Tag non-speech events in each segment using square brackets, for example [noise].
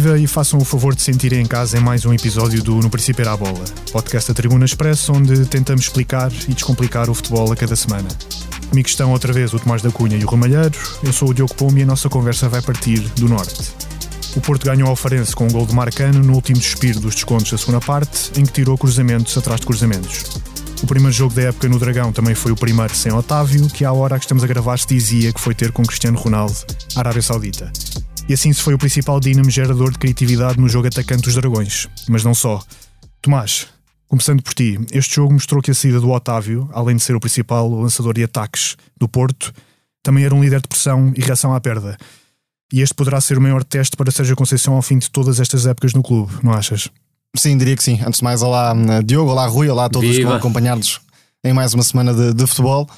Viva e façam o favor de sentirem em casa em mais um episódio do No Princípio Era a Bola, podcast da Tribuna Express, onde tentamos explicar e descomplicar o futebol a cada semana. Comigo estão outra vez o Tomás da Cunha e o Ramalheiro, eu sou o Diogo Pombo e a nossa conversa vai partir do Norte. O Porto ganhou ao Farense com um gol de Marcano no último suspiro dos descontos da segunda parte, em que tirou cruzamentos atrás de cruzamentos. O primeiro jogo da época no Dragão também foi o primeiro sem Otávio, que à hora que estamos a gravar se dizia que foi ter com Cristiano Ronaldo, Arábia Saudita. E assim se foi o principal dínamo gerador de criatividade no jogo atacante dos Dragões. Mas não só. Tomás, começando por ti, este jogo mostrou que a saída do Otávio, além de ser o principal lançador de ataques do Porto, também era um líder de pressão e reação à perda. E este poderá ser o maior teste para Sérgio Conceição ao fim de todas estas épocas no clube, não achas? Sim, diria que sim. Antes de mais, olá Diogo, olá Rui, olá a todos Viva. que vão acompanhar-nos em mais uma semana de, de futebol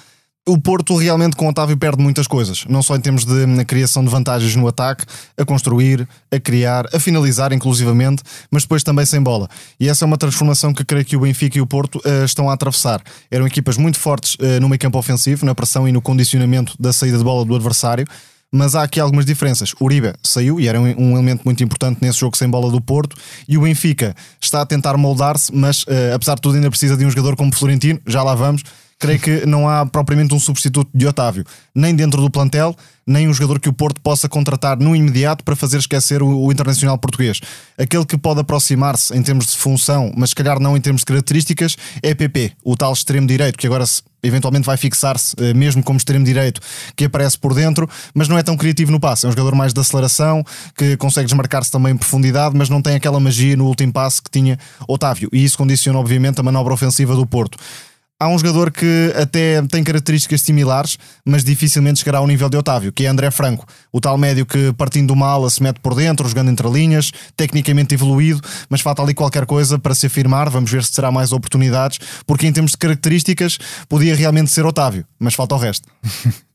o Porto realmente com o Otávio perde muitas coisas, não só em termos de na criação de vantagens no ataque, a construir, a criar, a finalizar inclusivamente, mas depois também sem bola. E essa é uma transformação que creio que o Benfica e o Porto uh, estão a atravessar. Eram equipas muito fortes uh, no meio campo ofensivo, na pressão e no condicionamento da saída de bola do adversário, mas há aqui algumas diferenças. O Uribe saiu e era um, um, elemento muito importante nesse jogo sem bola do Porto, e o Benfica está a tentar moldar-se, mas uh, apesar de tudo ainda precisa de um jogador como Florentino, já lá vamos, creio que não há propriamente um substituto de Otávio, nem dentro do plantel, nem um jogador que o Porto possa contratar no imediato para fazer esquecer o, o internacional português. Aquele que pode aproximar-se em termos de função, mas se calhar não em termos de características, é PP, o tal extremo direito, que agora se, eventualmente vai fixar-se eh, mesmo como extremo direito, que aparece por dentro, mas não é tão criativo no passe. É um jogador mais de aceleração, que consegue desmarcar-se também em profundidade, mas não tem aquela magia no último passe que tinha Otávio. E isso condiciona, obviamente, a manobra ofensiva do Porto há um jogador que até tem características similares, mas dificilmente chegará ao nível de Otávio, que é André Franco, o tal médio que partindo do mal se mete por dentro, jogando entre linhas, tecnicamente evoluído, mas falta ali qualquer coisa para se afirmar. Vamos ver se terá mais oportunidades, porque em termos de características podia realmente ser Otávio, mas falta o resto. [laughs]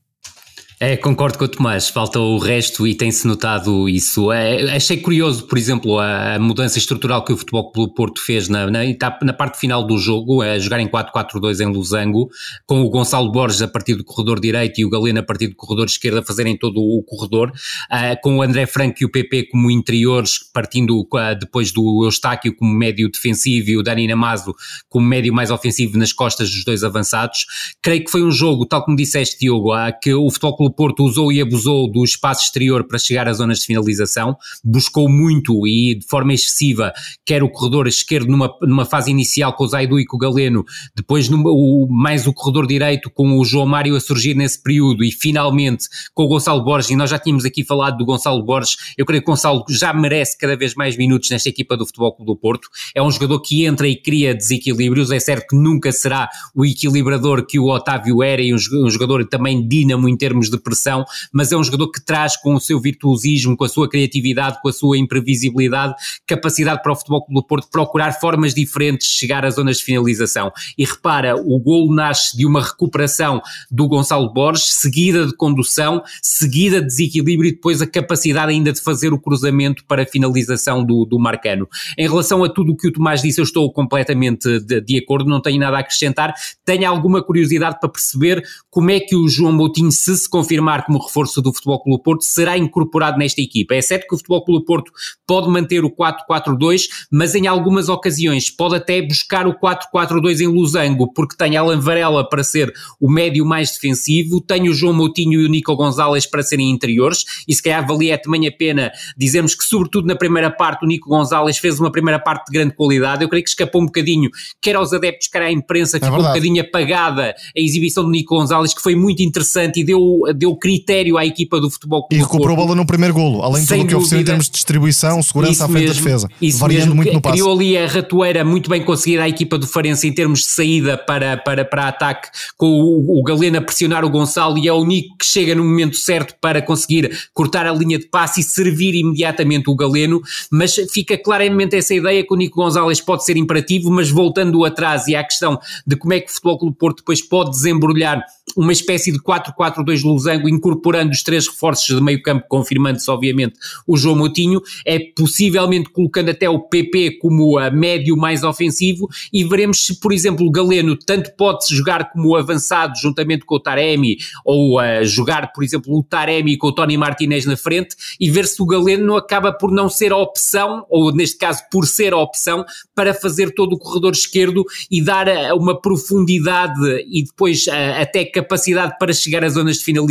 É, concordo com o Tomás, falta o resto e tem-se notado isso. É, achei curioso, por exemplo, a, mudança estrutural que o Futebol Clube Porto fez na, na, na parte final do jogo, a jogar em 4-4-2 em Losango, com o Gonçalo Borges a partir do corredor direito e o Galeno a partir do corredor esquerdo a fazerem todo o corredor, uh, com o André Franco e o PP como interiores, partindo uh, depois do Eustáquio como médio defensivo e o Dani Namazo como médio mais ofensivo nas costas dos dois avançados. Creio que foi um jogo, tal como disseste, Diogo, uh, que o Futebol Clube o Porto usou e abusou do espaço exterior para chegar às zonas de finalização, buscou muito e de forma excessiva, quer o corredor esquerdo numa, numa fase inicial com o Zaidu e com o Galeno, depois numa, o, mais o corredor direito com o João Mário a surgir nesse período e finalmente com o Gonçalo Borges, e nós já tínhamos aqui falado do Gonçalo Borges, eu creio que o Gonçalo já merece cada vez mais minutos nesta equipa do Futebol Clube do Porto, é um jogador que entra e cria desequilíbrios, é certo que nunca será o equilibrador que o Otávio era e um jogador também dínamo em termos de de pressão, mas é um jogador que traz com o seu virtuosismo, com a sua criatividade, com a sua imprevisibilidade, capacidade para o Futebol Clube do Porto procurar formas diferentes de chegar às zonas de finalização. E repara, o golo nasce de uma recuperação do Gonçalo Borges, seguida de condução, seguida de desequilíbrio e depois a capacidade ainda de fazer o cruzamento para a finalização do, do Marcano. Em relação a tudo o que o Tomás disse, eu estou completamente de, de acordo, não tenho nada a acrescentar. Tenho alguma curiosidade para perceber como é que o João Moutinho, se se confirmar como reforço do Futebol Clube Porto, será incorporado nesta equipa. É certo que o Futebol Clube Porto pode manter o 4-4-2, mas em algumas ocasiões pode até buscar o 4-4-2 em Losango, porque tem Alan Varela para ser o médio mais defensivo, tem o João Moutinho e o Nico Gonzalez para serem interiores, e se calhar valia também a pena dizermos que, sobretudo na primeira parte, o Nico Gonzalez fez uma primeira parte de grande qualidade. Eu creio que escapou um bocadinho, quer aos adeptos, quer à imprensa, é ficou verdade. um bocadinho apagada a exibição do Nico Gonzalez, que foi muito interessante e deu deu critério à equipa do futebol Clube E recuperou a bola no primeiro golo, além de tudo o que ofereceu em termos de distribuição, segurança isso à frente mesmo, da defesa, isso variando mesmo, muito no passe. Criou ali a ratoeira muito bem conseguida à equipa do Farense em termos de saída para, para, para ataque, com o, o Galeno a pressionar o Gonçalo e é o Nico que chega no momento certo para conseguir cortar a linha de passe e servir imediatamente o Galeno, mas fica claramente essa ideia que o Nico Gonzalez pode ser imperativo, mas voltando atrás e à questão de como é que o Futebol Clube Porto depois pode desembrulhar uma espécie de 4-4-2 Losango, incorporando os três reforços de meio campo, confirmando-se obviamente o João Moutinho, é possivelmente colocando até o PP como a médio mais ofensivo e veremos se, por exemplo, o Galeno tanto pode jogar como avançado juntamente com o Taremi ou uh, jogar, por exemplo, o Taremi com o Tony Martinez na frente e ver se o Galeno acaba por não ser a opção, ou neste caso por ser a opção, para fazer todo o corredor esquerdo e dar uh, uma profundidade e depois uh, até capacidade para chegar às zonas de finalização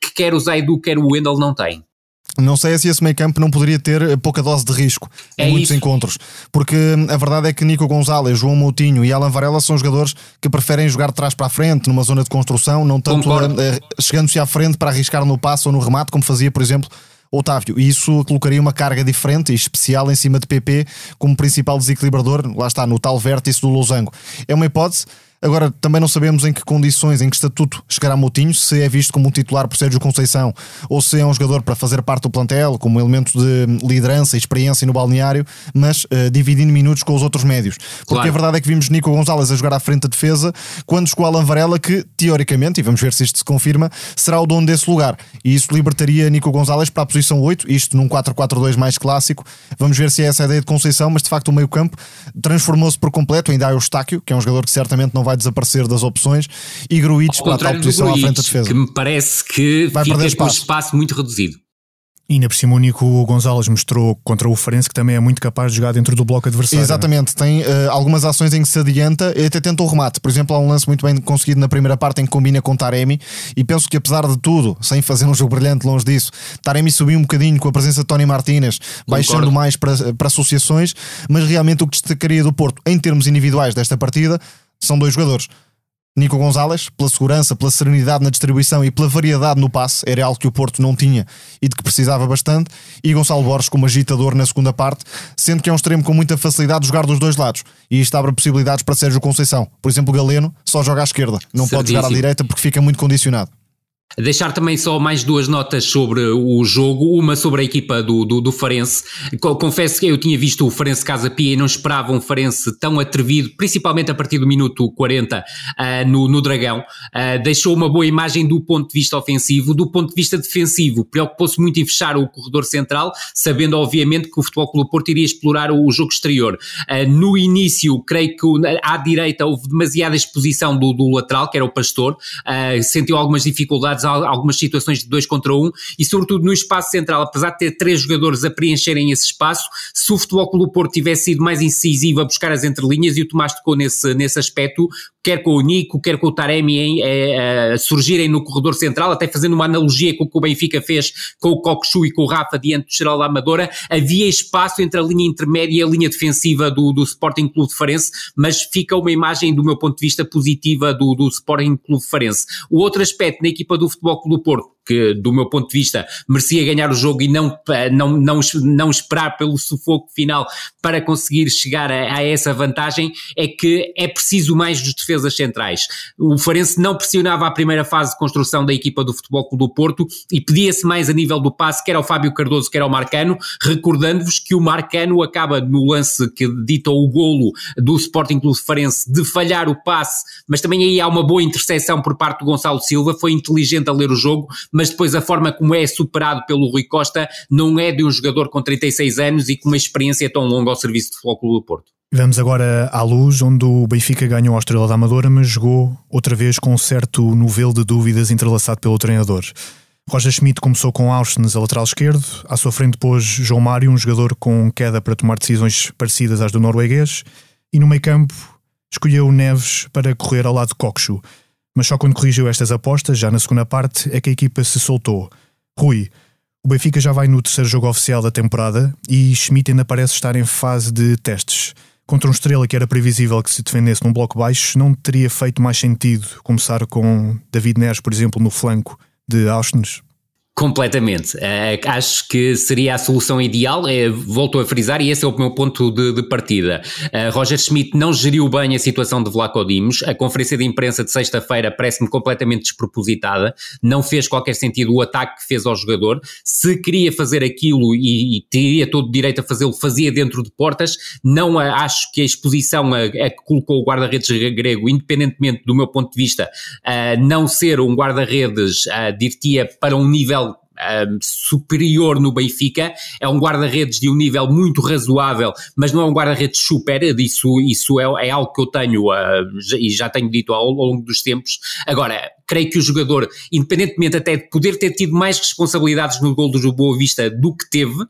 que quer o Zaidu, quer o Wendel não tem. Não sei se esse meio campo não poderia ter pouca dose de risco é em muitos isso. encontros, porque a verdade é que Nico Gonzalez, João Moutinho e Alan Varela são jogadores que preferem jogar de trás para a frente, numa zona de construção, não tanto chegando-se à frente para arriscar no passo ou no remate, como fazia, por exemplo, Otávio. E isso colocaria uma carga diferente e especial em cima de PP como principal desequilibrador, lá está, no tal vértice do losango. É uma hipótese. Agora, também não sabemos em que condições, em que estatuto chegará Moutinho, se é visto como um titular por Sérgio Conceição ou se é um jogador para fazer parte do plantel, como elemento de liderança e experiência no balneário, mas uh, dividindo minutos com os outros médios. Porque claro. a verdade é que vimos Nico Gonzalez a jogar à frente da defesa, quando chegou Alan Varela, que teoricamente, e vamos ver se isto se confirma, será o dono desse lugar. E isso libertaria Nico Gonzalez para a posição 8, isto num 4-4-2 mais clássico. Vamos ver se é essa a ideia de Conceição, mas de facto o meio-campo transformou-se por completo. Ainda há o Eustáquio, que é um jogador que certamente não vai vai desaparecer das opções e Gruites para a tal posição Gruitch, à frente da defesa. Que me parece que vai fica perder espaço. com espaço muito reduzido. E ainda por cima o Nico Gonzalez mostrou contra o Farense que também é muito capaz de jogar dentro do bloco adversário. Exatamente, tem uh, algumas ações em que se adianta e até tenta o remate. Por exemplo, há um lance muito bem conseguido na primeira parte em que combina com Taremi e penso que apesar de tudo, sem fazer um jogo brilhante longe disso, Taremi subiu um bocadinho com a presença de Tony Martínez, baixando mais para, para associações, mas realmente o que destacaria do Porto em termos individuais desta partida são dois jogadores. Nico Gonzalez, pela segurança, pela serenidade na distribuição e pela variedade no passe, era algo que o Porto não tinha e de que precisava bastante, e Gonçalo Borges como agitador na segunda parte, sendo que é um extremo com muita facilidade de jogar dos dois lados, e isto abre possibilidades para Sérgio Conceição. Por exemplo, o Galeno só joga à esquerda, não Certíssimo. pode jogar à direita porque fica muito condicionado. Deixar também só mais duas notas sobre o jogo, uma sobre a equipa do, do, do Farense. Confesso que eu tinha visto o Farense Casa Pia e não esperava um Farense tão atrevido, principalmente a partir do minuto 40 uh, ah, no, no Dragão. Uh, deixou uma boa imagem do ponto de vista ofensivo, do ponto de vista defensivo. Preocupou-se muito em fechar o corredor central, sabendo obviamente que o Futebol Clube Porto iria explorar o, o jogo exterior. Uh, no início, creio que à direita houve demasiada exposição do, do lateral, que era o Pastor, sentiu algumas dificuldades algumas situações de dois contra um e sobretudo no espaço central, apesar de ter três jogadores a preencherem esse espaço, se o Futebol Clube Porto tivesse sido mais incisivo a buscar as entrelinhas e o Tomás tocou nesse, nesse aspecto, quer com o Nico, quer com o Taremi em, é, surgirem no corredor central, até fazendo uma analogia com o que o Benfica fez com o Coxu e com o Rafa diante do Geral da Amadora, havia espaço entre a linha intermédia e a linha defensiva do, do Sporting Clube de Farense, mas fica uma imagem do meu ponto de vista positiva do, do Sporting Clube de Farense. O outro aspecto na equipa do Futebol Clube do Porto, que do meu ponto de vista merecia ganhar o jogo e não, não, não, não esperar pelo sufoco final para conseguir chegar a, a, essa vantagem, é que é preciso mais dos defesas centrais. O Farense não pressionava a primeira fase de construção da equipa do Futebol Clube do Porto e pedia-se mais a nível do passe, quer ao Fábio Cardoso, quer ao Marcano, recordando-vos que o Marcano acaba no lance que ditou o golo do Sporting Clube Farense de falhar o passe, mas também aí há uma boa interseção por parte do Gonçalo Silva, foi inteligente a ler o jogo, mas depois a forma como é superado pelo Rui Costa não é de um jogador com 36 anos e com uma experiência tão longa ao serviço do Futebol do Porto. Vamos agora à luz, onde o Benfica ganhou a Estrela da Amadora, mas jogou outra vez com um certo novelo de dúvidas entrelaçado pelo treinador. Roger Schmidt começou com Austin a lateral esquerdo, à sua frente pôs João Mário, um jogador com queda para tomar decisões parecidas às do norueguês, e no meio campo escolheu Neves para correr ao lado de Coxo. Mas só quando corrigiu estas apostas, já na segunda parte, é que a equipa se soltou. Rui, o Benfica já vai no terceiro jogo oficial da temporada e Schmidt ainda parece estar em fase de testes. Contra um estrela que era previsível que se defendesse num bloco baixo, não teria feito mais sentido começar com David Neres, por exemplo, no flanco de Austin? Completamente. Uh, acho que seria a solução ideal. É, volto a frisar, e esse é o meu ponto de, de partida. Uh, Roger Schmidt não geriu bem a situação de Vlaco Dimos. A conferência de imprensa de sexta-feira parece-me completamente despropositada. Não fez qualquer sentido o ataque que fez ao jogador. Se queria fazer aquilo e, e teria todo o direito a fazê-lo, fazia dentro de portas. Não acho que a exposição a, a que colocou o guarda-redes grego, independentemente do meu ponto de vista, uh, não ser um guarda-redes, uh, dir-te para um nível um, superior no Benfica, é um guarda-redes de um nível muito razoável, mas não é um guarda-redes super, isso, isso é, é, algo que eu tenho uh, e já tenho dito ao, ao longo dos tempos. Agora, creio que o jogador, independentemente até de poder ter tido mais responsabilidades no gol do Boa Vista do que teve, uh,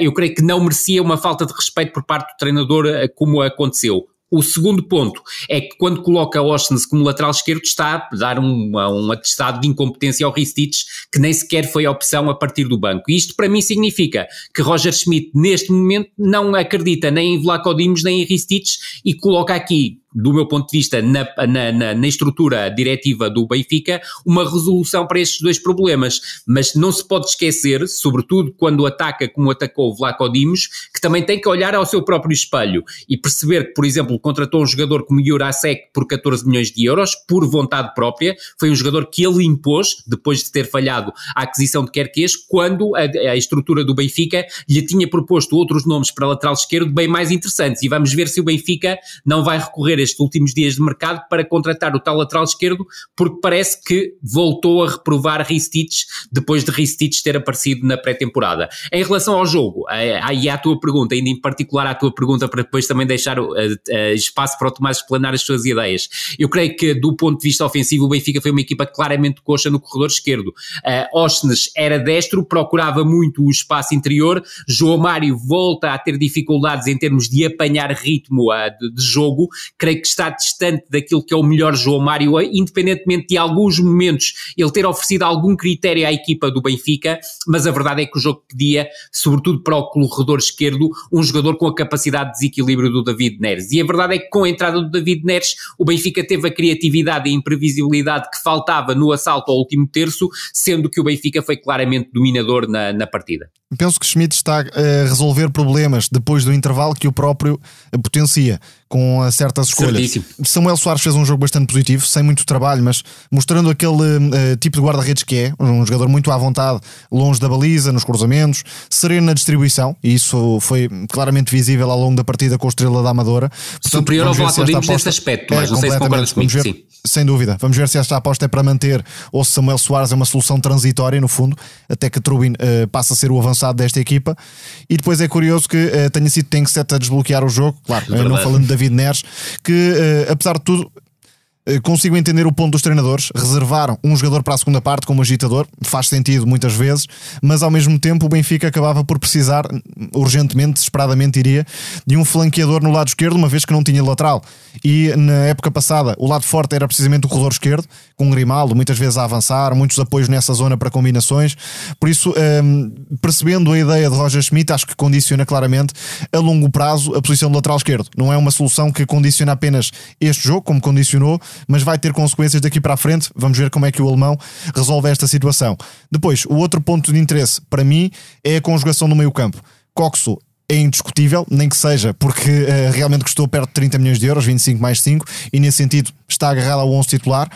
eu creio que não merecia uma falta de respeito por parte do treinador uh, como aconteceu. O segundo ponto é que quando coloca Ostens como lateral esquerdo está a dar um, um atestado de incompetência ao Ristich que nem sequer foi opção a partir do banco. E isto para mim significa que Roger Schmidt neste momento não acredita nem em Vlaco Dimos nem em Ristich e coloca aqui do meu ponto de vista, na, na, na, na, estrutura diretiva do Benfica, uma resolução para estes dois problemas. Mas não se pode esquecer, sobretudo quando ataca como atacou o Vlaco Dimos, que também tem que olhar ao seu próprio espelho e perceber que, por exemplo, contratou um jogador como Jurasek por 14 milhões de euros, por vontade própria. Foi um jogador que ele impôs, depois de ter falhado a aquisição de Querquês, quando a, a estrutura do Benfica lhe tinha proposto outros nomes para lateral esquerdo bem mais interessantes. E vamos ver se o Benfica não vai recorrer estes últimos dias de mercado para contratar o tal lateral esquerdo, porque parece que voltou a reprovar Ristich depois de Ristich ter aparecido na pré-temporada. Em relação ao jogo, aí à tua pergunta, ainda em particular à tua pergunta, para depois também deixar uh, uh, espaço para o Tomás explanar as suas ideias. Eu creio que, do ponto de vista ofensivo, o Benfica foi uma equipa claramente coxa no corredor esquerdo. Uh, Osnes era destro, procurava muito o espaço interior. João Mário volta a ter dificuldades em termos de apanhar ritmo uh, de, de jogo. Creio creio que está distante daquilo que é o melhor João Mário, independentemente de alguns momentos ele ter oferecido algum critério à equipa do Benfica, mas a verdade é que o jogo pedia, sobretudo para o corredor esquerdo, um jogador com a capacidade de desequilíbrio do David Neres. E a verdade é que com a entrada do David Neres, o Benfica teve a criatividade e a imprevisibilidade que faltava no assalto ao último terço, sendo que o Benfica foi claramente dominador na, na partida. Penso que Schmidt está a resolver problemas depois do intervalo que o próprio potencia com certas escolhas. Certíssimo. Samuel Soares fez um jogo bastante positivo, sem muito trabalho, mas mostrando aquele uh, tipo de guarda-redes que é, um jogador muito à vontade, longe da baliza, nos cruzamentos, sereno na distribuição, e isso foi claramente visível ao longo da partida com a Estrela da Amadora. Portanto, Superior ao Vlaco Dimos nesse aspecto, mas é, não sei se concordas comigo, sim. Sem dúvida. Vamos ver se esta aposta é para manter ou se Samuel Soares é uma solução transitória, no fundo, até que Trubin uh, passa a ser o avançado desta equipa. E depois é curioso que uh, tenha sido Tenkset a desbloquear o jogo, claro, uh, não falando de David Neres, que apesar de tudo eh, consigo entender o ponto dos treinadores. Reservaram um jogador para a segunda parte como agitador, faz sentido muitas vezes, mas ao mesmo tempo o Benfica acabava por precisar, urgentemente, desesperadamente iria, de um flanqueador no lado esquerdo, uma vez que não tinha lateral. E na época passada, o lado forte era precisamente o corredor esquerdo, com Grimaldo muitas vezes a avançar, muitos apoios nessa zona para combinações. Por isso, ehm, percebendo a ideia de Roger Schmidt, acho que condiciona claramente a longo prazo a posição do lateral esquerdo. Não é uma solução que condiciona apenas este jogo, como condicionou mas vai ter consequências daqui para a frente. Vamos ver como é que o alemão resolve esta situação. Depois, o outro ponto de interesse para mim é a conjugação no meio-campo. Coxo é indiscutível, nem que seja porque uh, realmente custou perto de 30 milhões de euros, 25 mais 5, e nesse sentido está agarrado ao 11 titular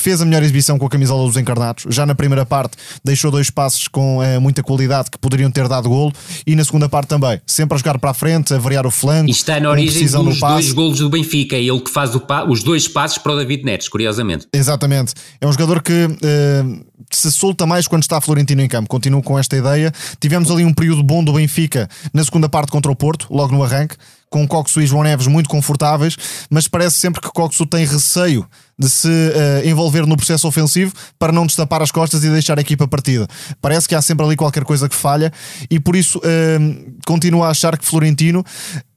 fez a melhor exibição com a camisola dos encarnados. Já na primeira parte deixou dois passos com é, muita qualidade que poderiam ter dado golo e na segunda parte também, sempre a jogar para a frente, a variar o flanco. E está na origem dos dois golos do Benfica, é ele que faz os dois passos para o David Neres, curiosamente. Exatamente. É um jogador que uh, se solta mais quando está Florentino em campo. Continuo com esta ideia. Tivemos ali um período bom do Benfica na segunda parte contra o Porto, logo no arranque com Coxo e João Neves muito confortáveis, mas parece sempre que Coxo tem receio de se uh, envolver no processo ofensivo para não destapar as costas e deixar a equipa partida. Parece que há sempre ali qualquer coisa que falha e por isso uh, continuo a achar que Florentino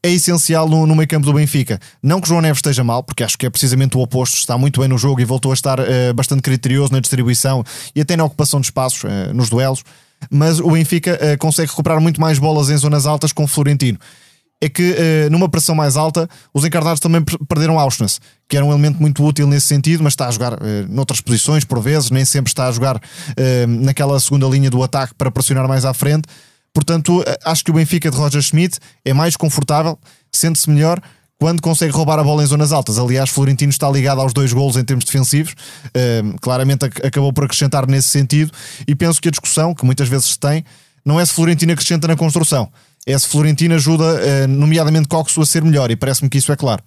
é essencial no, no meio campo do Benfica. Não que João Neves esteja mal, porque acho que é precisamente o oposto, está muito bem no jogo e voltou a estar uh, bastante criterioso na distribuição e até na ocupação de espaços nos duelos, mas o Benfica consegue recuperar muito mais bolas em zonas altas com Florentino é que numa pressão mais alta os encarnados também perderam Auschwitz, que era um elemento muito útil nesse sentido, mas está a jogar noutras posições por vezes, nem sempre está a jogar naquela segunda linha do ataque para pressionar mais à frente. Portanto, acho que o Benfica de Roger Schmidt é mais confortável, sente-se melhor quando consegue roubar a bola em zonas altas. Aliás, Florentino está ligado aos dois golos em termos defensivos, claramente acabou por acrescentar nesse sentido, e penso que a discussão, que muitas vezes se tem, não é se Florentino acrescenta na construção, é se Florentino ajuda, uh, nomeadamente Coxo, a ser melhor, e parece-me que isso é claro.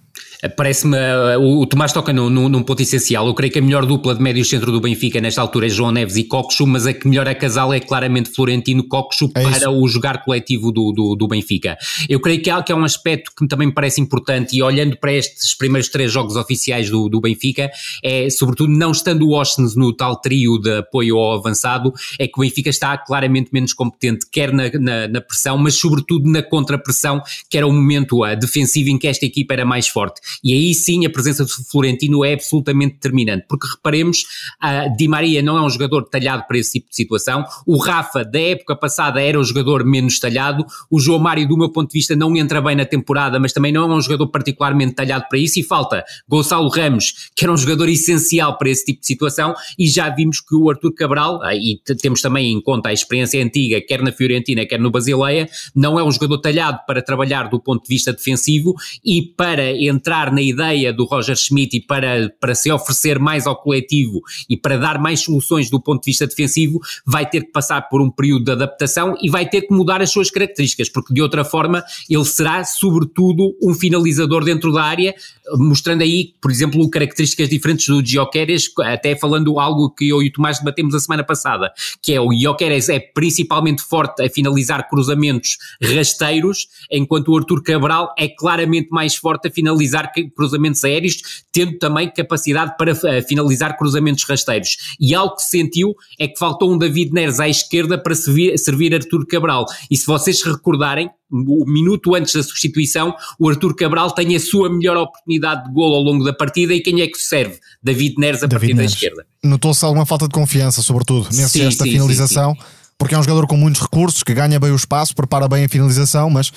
Parece-me, uh, o, Tomás toca no, num ponto essencial. Eu creio que a melhor dupla de médio centro do Benfica nesta altura é João Neves e Coxo, mas a que melhor a casal é claramente Florentino Coxo é para o jogar coletivo do, do, do, Benfica. Eu creio que há, que é um aspecto que também me parece importante e olhando para estes primeiros três jogos oficiais do, do Benfica, é sobretudo não estando o Austin no tal trio de apoio ao avançado, é que o Benfica está claramente menos competente, quer na, na, na pressão, mas sobretudo na contrapressão, que era o momento uh, defensivo em que esta equipa era mais forte. E aí sim a presença do Florentino é absolutamente determinante, porque reparemos, a Di Maria não é um jogador talhado para esse tipo de situação, o Rafa da época passada era o jogador menos talhado, o João Mário do meu ponto de vista não entra bem na temporada, mas também não é um jogador particularmente talhado para isso e falta Gonçalo Ramos, que era um jogador essencial para esse tipo de situação e já vimos que o Arthur Cabral, ah, e temos também em conta a experiência antiga, quer na Fiorentina, quer no Basileia, não é um jogador talhado para trabalhar do ponto de vista defensivo e para entrar na ideia do Roger Schmidt e para, para se oferecer mais ao coletivo e para dar mais soluções do ponto de vista defensivo, vai ter que passar por um período de adaptação e vai ter que mudar as suas características, porque de outra forma ele será, sobretudo, um finalizador dentro da área, mostrando aí, por exemplo, características diferentes do Gioqueres, até falando algo que eu e o Tomás debatemos a semana passada, que é o Gioqueres é principalmente forte a finalizar cruzamentos rasteiros, enquanto o Arthur Cabral é claramente mais forte a finalizar cruzamentos aéreos, tendo também capacidade para uh, finalizar cruzamentos rasteiros. E algo que se sentiu é que faltou um David Neres à esquerda para servir, servir Arthur Cabral. E se vocês recordarem, o minuto antes da substituição, o Arthur Cabral tem a sua melhor oportunidade de gol ao longo da partida e quem é que serve? David Neres a David partir Neres. da esquerda. Notou-se alguma falta de confiança, sobretudo, sim, esta sim, finalização, sim, porque é um jogador com muitos recursos, que ganha bem o espaço, prepara bem a finalização, mas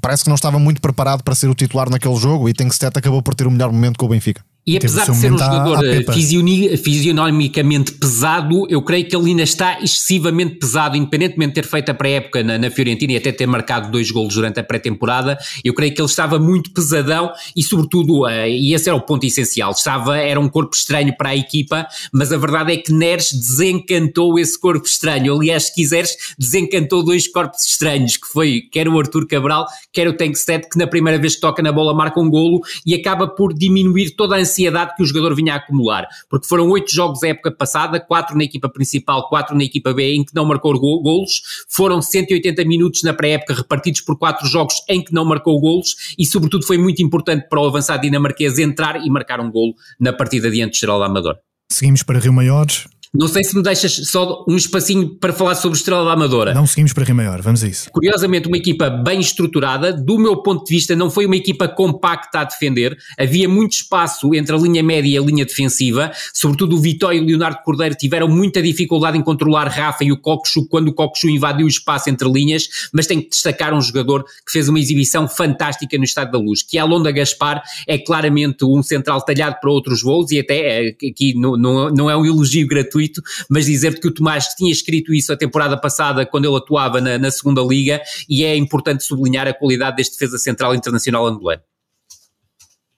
parece que não estava muito preparado para ser o titular naquele jogo e Tengstet acabou por ter o melhor momento com o Benfica. E apesar de ser um jogador eh, fisionomicamente pesado, eu creio que ele ainda está excessivamente pesado, independentemente de ter feito a pré-época na, na, Fiorentina e até ter marcado dois golos durante a pré-temporada, eu creio que ele estava muito pesadão e sobretudo, uh, e esse era o ponto essencial, estava, era um corpo estranho para a equipa, mas a verdade é que Neres desencantou esse corpo estranho, aliás, se quiseres, desencantou dois corpos estranhos, que foi quer o Arthur Cabral, quer o Tankstead, que na primeira vez que toca na bola marca um golo e acaba por diminuir toda a ansiedade que o jogador vinha a acumular, porque foram oito jogos a época passada, quatro na equipa principal, quatro na equipa B, em que não marcou golos, foram 180 minutos na pré-época repartidos por quatro jogos em que não marcou golos. E sobretudo foi muito importante para o avançado dinamarquês entrar e marcar um golo na partida diante do Geral da Amador. Seguimos para Rio Maiores, não sei se me deixas só um espacinho para falar sobre Estrela da Amadora. Não seguimos para Rio Maior, vamos a isso. Curiosamente, uma equipa bem estruturada, do meu ponto de vista, não foi uma equipa compacta a defender, havia muito espaço entre a linha média e a linha defensiva, sobretudo o Vitória e o Leonardo Cordeiro tiveram muita dificuldade em controlar Rafa e o Coxu quando o Coxu invadiu o espaço entre linhas, mas tenho que destacar um jogador que fez uma exibição fantástica no Estado da Luz, que é a Londa Gaspar, é claramente um central talhado para outros voos e até eh, aqui não, não, não é um elogio gratuito gratuito, mas dizer-te que o Tomás tinha escrito isso a temporada passada quando ele atuava na, na segunda liga e é importante sublinhar a qualidade deste defesa central internacional angolano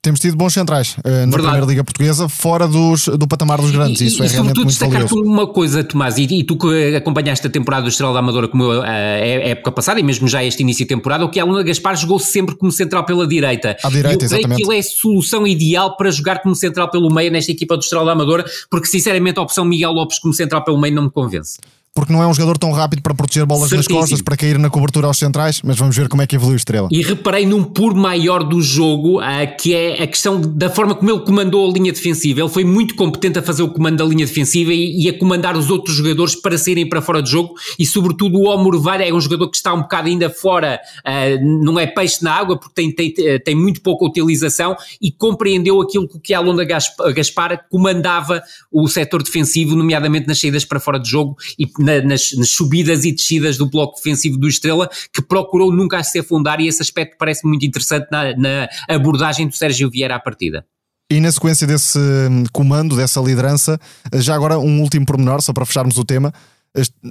temos tido bons centrais uh, na Primeira Liga Portuguesa, fora dos, do patamar dos grandes. E, Isso e, é realmente muito valioso. uma coisa, Tomás, e, e, tu que acompanhaste a temporada do Estrela da Amadora como eu, a época passada, e mesmo já este início de temporada, o que a Luna Gaspar jogou sempre como central pela direita. À direita, eu creio exatamente. que ele é a solução ideal para jogar como central pelo meio nesta equipa do Estrela da Amadora, porque sinceramente a opção Miguel Lopes como central pelo meio não me convence porque não é um jogador tão rápido para proteger bolas Certíssimo. nas costas, para cair na cobertura aos centrais, mas vamos ver como é que evolui o Estrela. E reparei num por maior do jogo, uh, que é a questão da forma como ele comandou a linha defensiva. Ele foi muito competente a fazer o comando da linha defensiva e, a comandar os outros jogadores para saírem para fora do jogo e sobretudo o Omurvar é um jogador que está um bocado ainda fora, uh, não é peixe na água porque tem, tem, tem muito pouca utilização e compreendeu aquilo que a Alonda Gaspar comandava o setor defensivo, nomeadamente nas saídas para fora do jogo e na, nas, nas, subidas e descidas do bloco defensivo do Estrela, que procurou nunca se afundar e esse aspecto parece muito interessante na, na abordagem do Sérgio Vieira à partida. E na sequência desse hum, comando, dessa liderança, já agora um último pormenor, só para fecharmos o tema.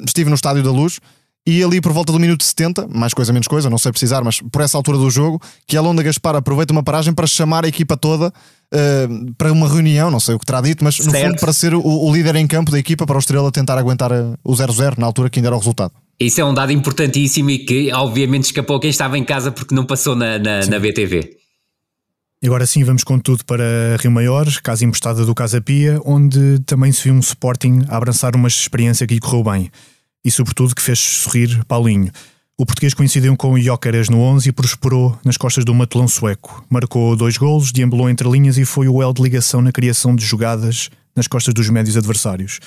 Estive no Estádio da Luz e ali por volta do minuto 70, mais coisa menos coisa, não sei precisar, mas por essa altura do jogo, que a Londa Gaspar aproveita uma paragem para chamar a equipa toda uh, para uma reunião, não sei o que terá dito, mas no certo. fundo para ser o, o, líder em campo da equipa para o Estrela tentar aguentar uh, o 0-0 na altura que ainda era o resultado. Isso é um dado importantíssimo e que obviamente escapou quem estava em casa porque não passou na, na, na BTV. E agora sim vamos com tudo para Rio Maior, casa emprestada do Casa Pia, onde também se viu um Sporting a abraçar uma experiência que lhe correu bem e sobretudo que fez sorrir Paulinho. O português coincidiu com o Jóqueres no 11 e prosperou nas costas do matelão sueco. Marcou dois golos, deambulou entre linhas e foi o elo de ligação na criação de jogadas nas costas dos médios adversários.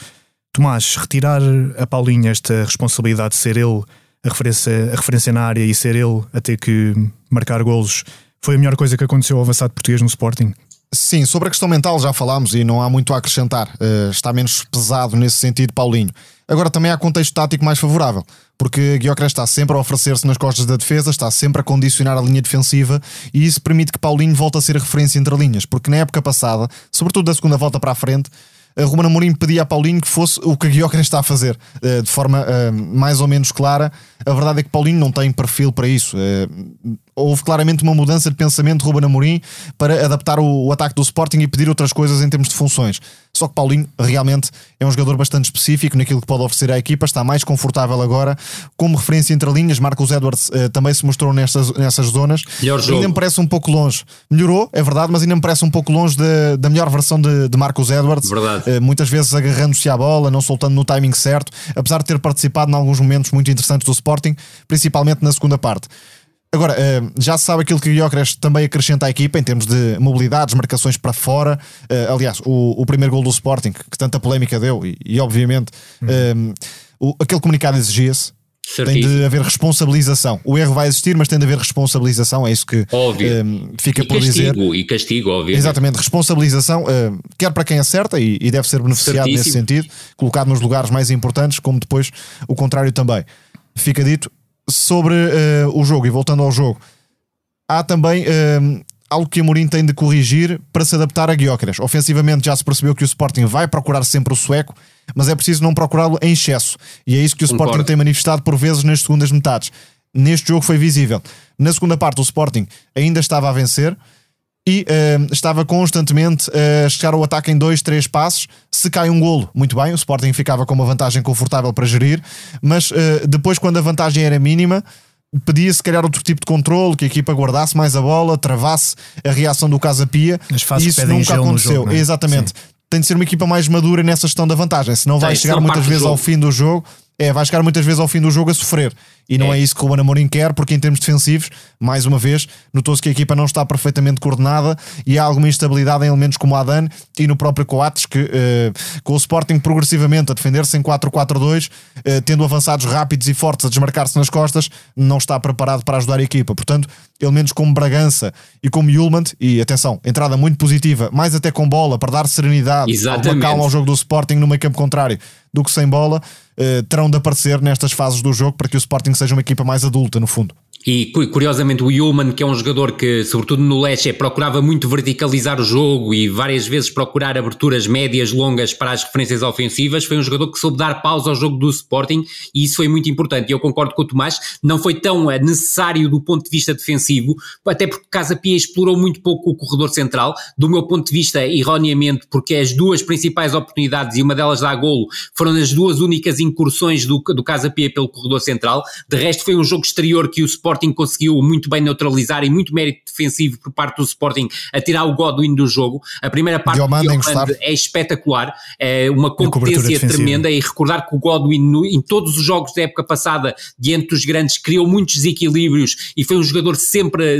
Tomás, retirar a Paulinho esta responsabilidade de ser ele a referência, a referência na área e ser ele a ter que marcar golos foi a melhor coisa que aconteceu ao avançado português no Sporting? Sim, sobre a questão mental já falámos e não há muito a acrescentar. Uh, está menos pesado nesse sentido, Paulinho. Agora também há contexto tático mais favorável, porque Guiocres está sempre a oferecer-se nas costas da defesa, está sempre a condicionar a linha defensiva e isso permite que Paulinho volte a ser a referência entre linhas, porque na época passada, sobretudo da segunda volta para a frente, Ruben Amorim pedia a Paulinho que fosse o que Guiocres está a fazer, uh, de forma uh, mais ou menos clara. A verdade é que Paulinho não tem perfil para isso houve claramente uma mudança de pensamento de Ruben Amorim para adaptar o, ataque do Sporting e pedir outras coisas em termos de funções. Só que Paulinho realmente é um jogador bastante específico naquilo que pode oferecer à equipa, está mais confortável agora. Como referência entre linhas, Marcos Edwards uh, também se mostrou nessas, nessas zonas. Melhor jogo. Ainda me parece um pouco longe. Melhorou, é verdade, mas ainda me parece um pouco longe de, da melhor versão de, de Marcos Edwards. Verdade. Uh, muitas vezes agarrando-se à bola, não soltando no timing certo, apesar de ter participado em alguns momentos muito interessantes do Sporting, principalmente na segunda parte. Agora, eh, já se sabe aquilo que o Gyökeres também acrescenta à equipa em termos de mobilidades, marcações para fora. Eh, aliás, o, o primeiro gol do Sporting, que tanta polémica deu, e, e obviamente uhum. um, o, aquele comunicado exigia-se. Tem de haver responsabilização. O erro vai existir, mas tem de haver responsabilização. É isso que um, fica e por castigo, dizer. E castigo, óbvio. Exatamente, responsabilização, uh, quer para quem acerta e, e deve ser beneficiado Certíssimo. nesse sentido, colocado nos lugares mais importantes, como depois o contrário também. Fica dito, sobre uh, o jogo e voltando ao jogo, há também uh, algo que a Mourinho tem de corrigir para se adaptar a Guióqueres. Ofensivamente já se percebeu que o Sporting vai procurar sempre o sueco, mas é preciso não procurá-lo em excesso. E é isso que o Concordo. Sporting tem manifestado por vezes nas segundas metades. Neste jogo foi visível. Na segunda parte, o Sporting ainda estava a vencer e uh, estava constantemente a chegar ao ataque em dois, três passos. Se cai um golo, muito bem, o Sporting ficava com uma vantagem confortável para gerir, mas uh, depois, quando a vantagem era mínima, pedia se calhar outro tipo de controle, que a equipa guardasse mais a bola, travasse a reação do Casa Pia. E isso nunca aconteceu. Jogo, é? Exatamente. Sim. Tem de ser uma equipa mais madura nessa gestão da vantagem, senão vai chegar muitas vezes ao fim do jogo. É, vai chegar muitas vezes ao fim do jogo a sofrer. E não é, é isso que o Ruben Amorim quer, porque em termos defensivos, mais uma vez, notou-se que a equipa não está perfeitamente coordenada e há alguma instabilidade em elementos como Adan e no próprio Coates, que uh, com o Sporting progressivamente a defender-se em 4-4-2, uh, eh, tendo avançados rápidos e fortes a desmarcar-se nas costas, não está preparado para ajudar a equipa. Portanto, elementos como Bragança e como Yulmand, e atenção, entrada muito positiva, mais até com bola, para dar serenidade, Exatamente. calma ao jogo do Sporting no meio campo contrário do que sem bola, terão de aparecer nestas fases do jogo para que o Sporting seja uma equipa mais adulta, no fundo. E curiosamente o Ullman, que é um jogador que, sobretudo no Lecce, procurava muito verticalizar o jogo e várias vezes procurar aberturas médias, longas para as referências ofensivas, foi um jogador que soube dar pausa ao jogo do Sporting e isso foi muito importante. E eu concordo com o Tomás, não foi tão eh, necessário do ponto de vista defensivo, até porque Casa Pia explorou muito pouco o corredor central, do meu ponto de vista, erroneamente, porque as duas principais oportunidades, e uma delas dá golo, foram as duas únicas incursões do, do Casa Pia pelo corredor central. De resto, foi um jogo exterior que o Sporting Sporting conseguiu muito bem neutralizar e muito mérito defensivo por parte do Sporting a tirar o Godwin do jogo. A primeira parte é espetacular, é uma competência tremenda e recordar que o Godwin no, em todos os jogos da época passada diante dos grandes criou muitos desequilíbrios e foi um jogador sempre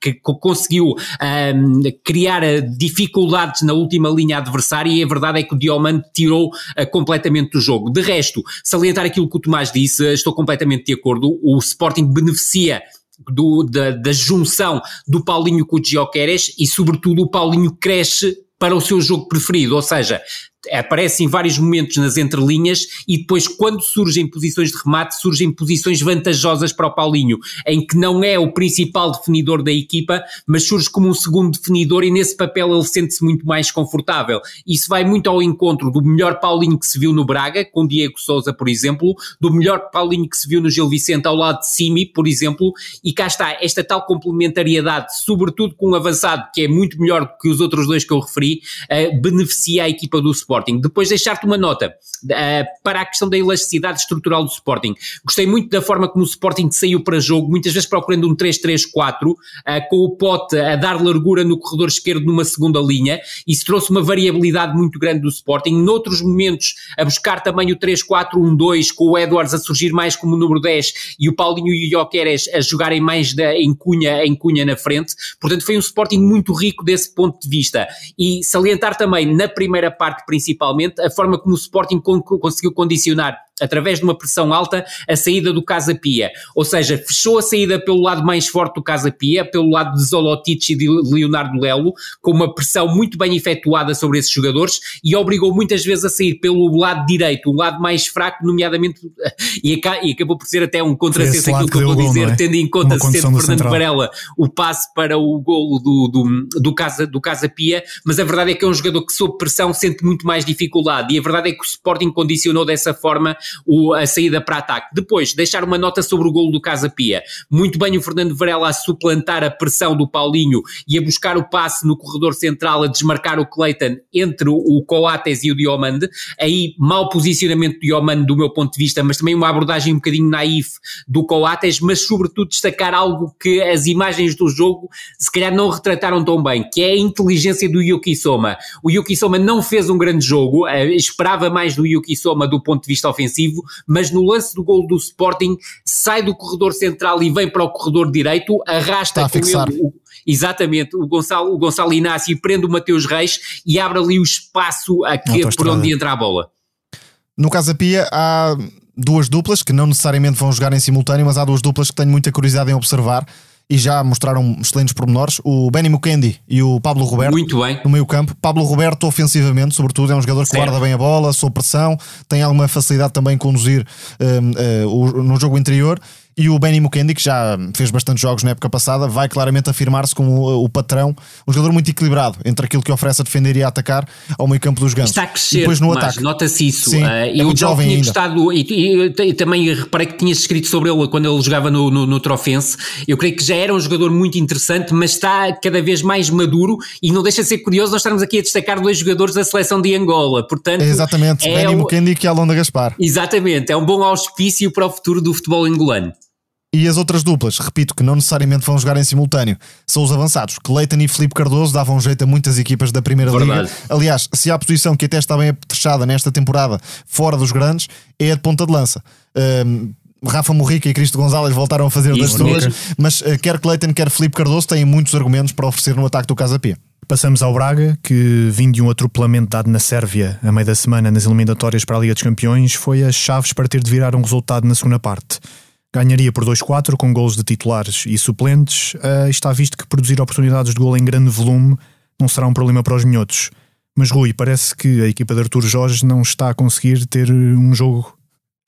que, que conseguiu um, criar eh, dificuldades na última linha adversária e a verdade é que o Diomande tirou uh, completamente do jogo. De resto, salientar aquilo que o Tomás disse, estou completamente de acordo, o Sporting beneficia do, da, da, junção do Paulinho com o Gioqueres e, sobretudo, o Paulinho cresce para o seu jogo preferido, ou seja, aparece em vários momentos nas entrelinhas e depois, quando surgem posições de remate, surgem posições vantajosas para o Paulinho, em que não é o principal definidor da equipa, mas surge como um segundo definidor e nesse papel ele sente-se muito mais confortável. Isso vai muito ao encontro do melhor Paulinho que se viu no Braga, com Diego Souza, por exemplo, do melhor Paulinho que se viu no Gil Vicente ao lado de Simi, por exemplo, e cá está esta tal complementariedade, sobretudo com um avançado que é muito melhor do que os outros dois que eu referi, uh, beneficia a equipa do Sporting. Depois deixar-te uma nota uh, para a questão da elasticidade estrutural do Sporting. Gostei muito da forma como o Sporting saiu para jogo, muitas vezes procurando um 3-3-4, uh, com o Pote a dar largura no corredor esquerdo numa segunda linha. Isso trouxe uma variabilidade muito grande do Sporting. Noutros momentos, a buscar também o 3-4-1-2, com o Edwards a surgir mais como número 10 e o Paulinho e o Jokeres a jogarem mais da, em, cunha, em cunha na frente. Portanto, foi um Sporting muito rico desse ponto de vista. E salientar também, na primeira parte principalmente, a forma como o Sporting conseguiu condicionar através de uma pressão alta, a saída do Casa Pia. Ou seja, fechou a saída pelo lado mais forte do Casa Pia, pelo lado de Zolotic e de Leonardo Lelo, com uma pressão muito bem efetuada sobre esses jogadores e obrigou muitas vezes a sair pelo lado direito, o lado mais fraco, nomeadamente, [laughs] e, acabou por ser até um contrassenso aquilo que eu vou dizer, é? tendo em conta sendo Fernando central. Varela o passe para o golo do, do, do, Casa, do Casa Pia, mas a verdade é que é um jogador que sob pressão sente muito mais dificuldade e a verdade é que o Sporting condicionou dessa forma o, a saída para ataque. Depois, deixar uma nota sobre o golo do Casa Pia. Muito bem o Fernando Varela a suplantar a pressão do Paulinho e a buscar o passe no corredor central, a desmarcar o Cleiton entre o Coates e o Diomande. Aí, mau posicionamento do Diomande do meu ponto de vista, mas também uma abordagem um bocadinho naif do Coates, mas sobretudo destacar algo que as imagens do jogo se calhar não retrataram tão bem, que é a inteligência do Yuki Soma. O Yuki Soma não fez um grande jogo, eh, esperava mais do Yuki Soma do ponto de vista ofensivo, ofensivo, mas no lance do gol do Sporting sai do corredor central e vem para o corredor direito, arrasta Está com ele o, exatamente o Gonçalo, o Gonçalo Inácio e prende o Mateus Reis e abre ali o espaço aqui por onde entra a bola. No Casa Pia há duas duplas que não necessariamente vão jogar em simultâneo, mas há duas duplas que tenho muita curiosidade em observar e já mostraram excelentes pormenores. O Benny Mukendi e o Pablo Roberto. Muito bem. No meio campo. Pablo Roberto, ofensivamente, sobretudo, é um jogador que certo. guarda bem a bola, sob pressão, tem alguma facilidade também em conduzir uh, uh, no jogo interior e o Benny Mukendi, que já fez bastante jogos na época passada, vai claramente afirmar-se como o patrão, um jogador muito equilibrado entre aquilo que oferece a defender e a atacar ao meio campo dos gansos. Está a crescer, e depois no ataque. nota-se isso. Sim, uh, eu já tinha ainda. gostado, e, e, e, também reparei que tinhas escrito sobre ele quando ele jogava no, no, no Trofense. Eu creio que já era um jogador muito interessante, mas está cada vez mais maduro e não deixa de ser curioso nós estarmos aqui a destacar dois jogadores da seleção de Angola. Portanto, exatamente, é Benny um, Mukendi e Alonda Gaspar. Exatamente, é um bom auspício para o futuro do futebol angolano. E as outras duplas, repito que não necessariamente vão jogar em simultâneo, são os avançados. Cleiton e Felipe Cardoso davam jeito a muitas equipas da Primeira Verdade. Liga. Aliás, se há a posição que até está bem apetrechada nesta temporada, fora dos grandes, é a de ponta de lança. Um, Rafa Morrica e Cristo Gonzalez voltaram a fazer das suas, mas uh, quer Cleiton, quer Felipe Cardoso têm muitos argumentos para oferecer no ataque do Casa P. Passamos ao Braga, que vindo de um atropelamento dado na Sérvia a meio da semana nas eliminatórias para a Liga dos Campeões, foi as chaves para ter de virar um resultado na segunda parte. Ganharia por 2-4 com golos de titulares e suplentes. Uh, está visto que produzir oportunidades de gol em grande volume não será um problema para os minhotos. Mas Rui, parece que a equipa de Artur Jorge não está a conseguir ter um jogo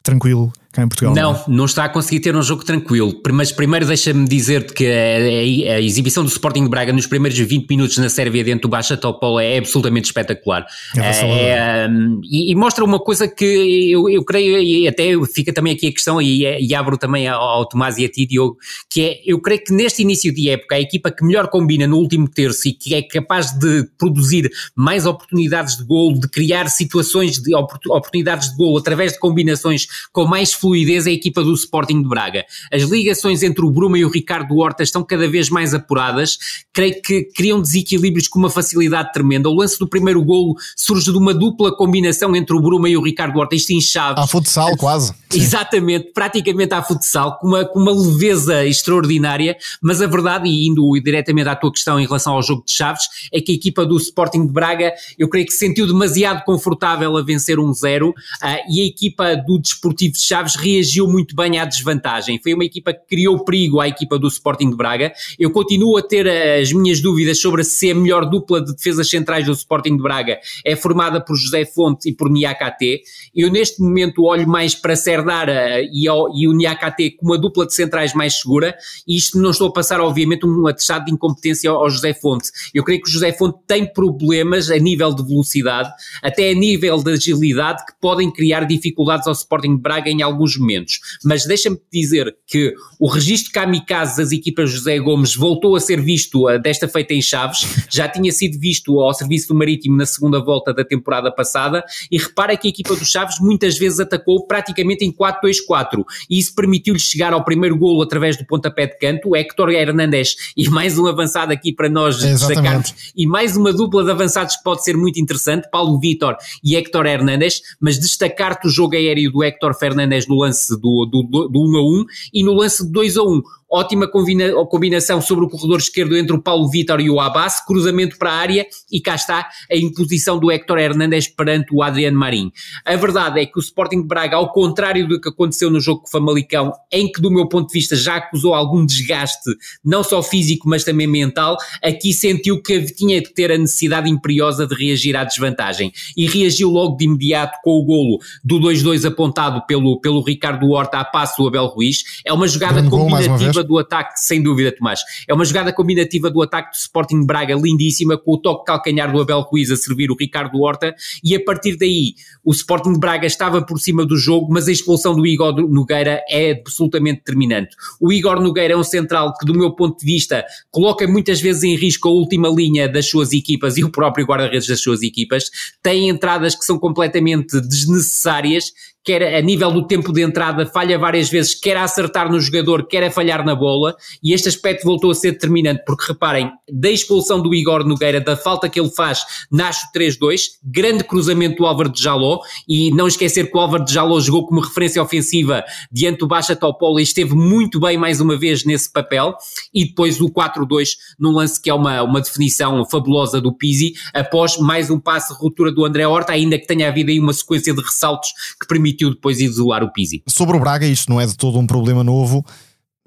tranquilo cá em Portugal. Não, não, não, está a conseguir ter um jogo tranquilo. Mas primeiro deixa-me dizer-te que a, a, a, exibição do Sporting de Braga nos primeiros 20 minutos na Sérvia dentro do Baixa Topol é absolutamente espetacular. É, é, e, e, mostra uma coisa que eu, eu creio, e até fica também aqui a questão, e, e abro também ao, ao Tomás e a ti, Diogo, que é, eu creio que neste início de época, a equipa que melhor combina no último terço e que é capaz de produzir mais oportunidades de golo, de criar situações de oportunidades de golo através de combinações com mais fluidez a equipa do Sporting de Braga. As ligações entre o Bruma e o Ricardo Horta estão cada vez mais apuradas, creio que criam desequilíbrios com uma facilidade tremenda. O lance do primeiro golo surge de uma dupla combinação entre o Bruma e o Ricardo Horta, isto em chave. A futsal, quase. Exatamente, praticamente à futsal, com uma, com uma leveza extraordinária, mas a verdade, e indo diretamente à tua questão em relação ao jogo de chaves, é que a equipa do Sporting de Braga, eu creio que se sentiu demasiado confortável a vencer um zero, uh, e a equipa do Desportivo de Chaves Chaves reagiu muito bem à desvantagem. Foi uma equipa que criou perigo à equipa do Sporting de Braga. Eu continuo a ter as minhas dúvidas sobre se a melhor dupla de defesas centrais do Sporting de Braga é formada por José Fonte e por Niakate. Eu neste momento olho mais para Serdara e, e o Niakate como a dupla de centrais mais segura e isto não estou a passar obviamente um atestado de incompetência ao José Fonte. Eu creio que o José Fonte tem problemas a nível de velocidade, até a nível de agilidade que podem criar dificuldades ao Sporting de Braga em alguns momentos. Mas deixa-me dizer que o registro kamikaze das equipas José Gomes voltou a ser visto uh, desta feita em Chaves, já tinha sido visto ao serviço do Marítimo na segunda volta da temporada passada. E repara que a equipa dos Chaves muitas vezes atacou praticamente em 4-2-4 e isso permitiu-lhes chegar ao primeiro golo através do pontapé de canto, Héctor Hernandes e mais um avançado aqui para nós é, destacarmos. E mais uma dupla de avançados que pode ser muito interessante, Paulo Vitor e Héctor Hernandes, mas destacar-te o jogo aéreo do Héctor Fernandes no lance do, do, do 1 a 1 e no lance de 2 a 1 ótima combina combinação sobre o corredor esquerdo entre o Paulo Vitor e o Abbas, cruzamento para a área e cá está a imposição do Héctor Hernandes perante o Adriano Marim. A verdade é que o Sporting de Braga, ao contrário do que aconteceu no jogo com o Famalicão, em que do meu ponto de vista já acusou algum desgaste, não só físico mas também mental, aqui sentiu que tinha de ter a necessidade imperiosa de reagir à desvantagem e reagiu logo de imediato com o golo do 2-2 apontado pelo, pelo Ricardo Horta a passo do Abel Ruiz. É uma jogada combinativa combinativa do ataque, sem dúvida, Tomás. É uma jogada combinativa do ataque do Sporting Braga lindíssima, com o toque calcanhar do Abel Ruiz a servir o Ricardo Horta, e a partir daí o Sporting Braga estava por cima do jogo, mas a expulsão do Igor Nogueira é absolutamente determinante. O Igor Nogueira é um central que, do meu ponto de vista, coloca muitas vezes em risco a última linha das suas equipas e o próprio guarda-redes das suas equipas, tem entradas que são completamente desnecessárias quer a nível do tempo de entrada, falha várias vezes, quer a acertar no jogador, quer a falhar na bola, e este aspecto voltou a ser determinante, porque reparem, da expulsão do Igor Nogueira, da falta que ele faz, nasce o 3-2, grande cruzamento do Álvaro de Jaló, e não esquecer que o Álvaro de Jaló jogou como referência ofensiva diante do Baixa Topola e esteve muito bem mais uma vez nesse papel, e depois o 4-2 num lance que é uma, uma definição fabulosa do Pizzi, após mais um passe de ruptura do André Horta, ainda que tenha havido aí uma sequência de ressaltos que permite permitiu depois isolar o Pizzi. Sobre o Braga, isto não é de todo um problema novo.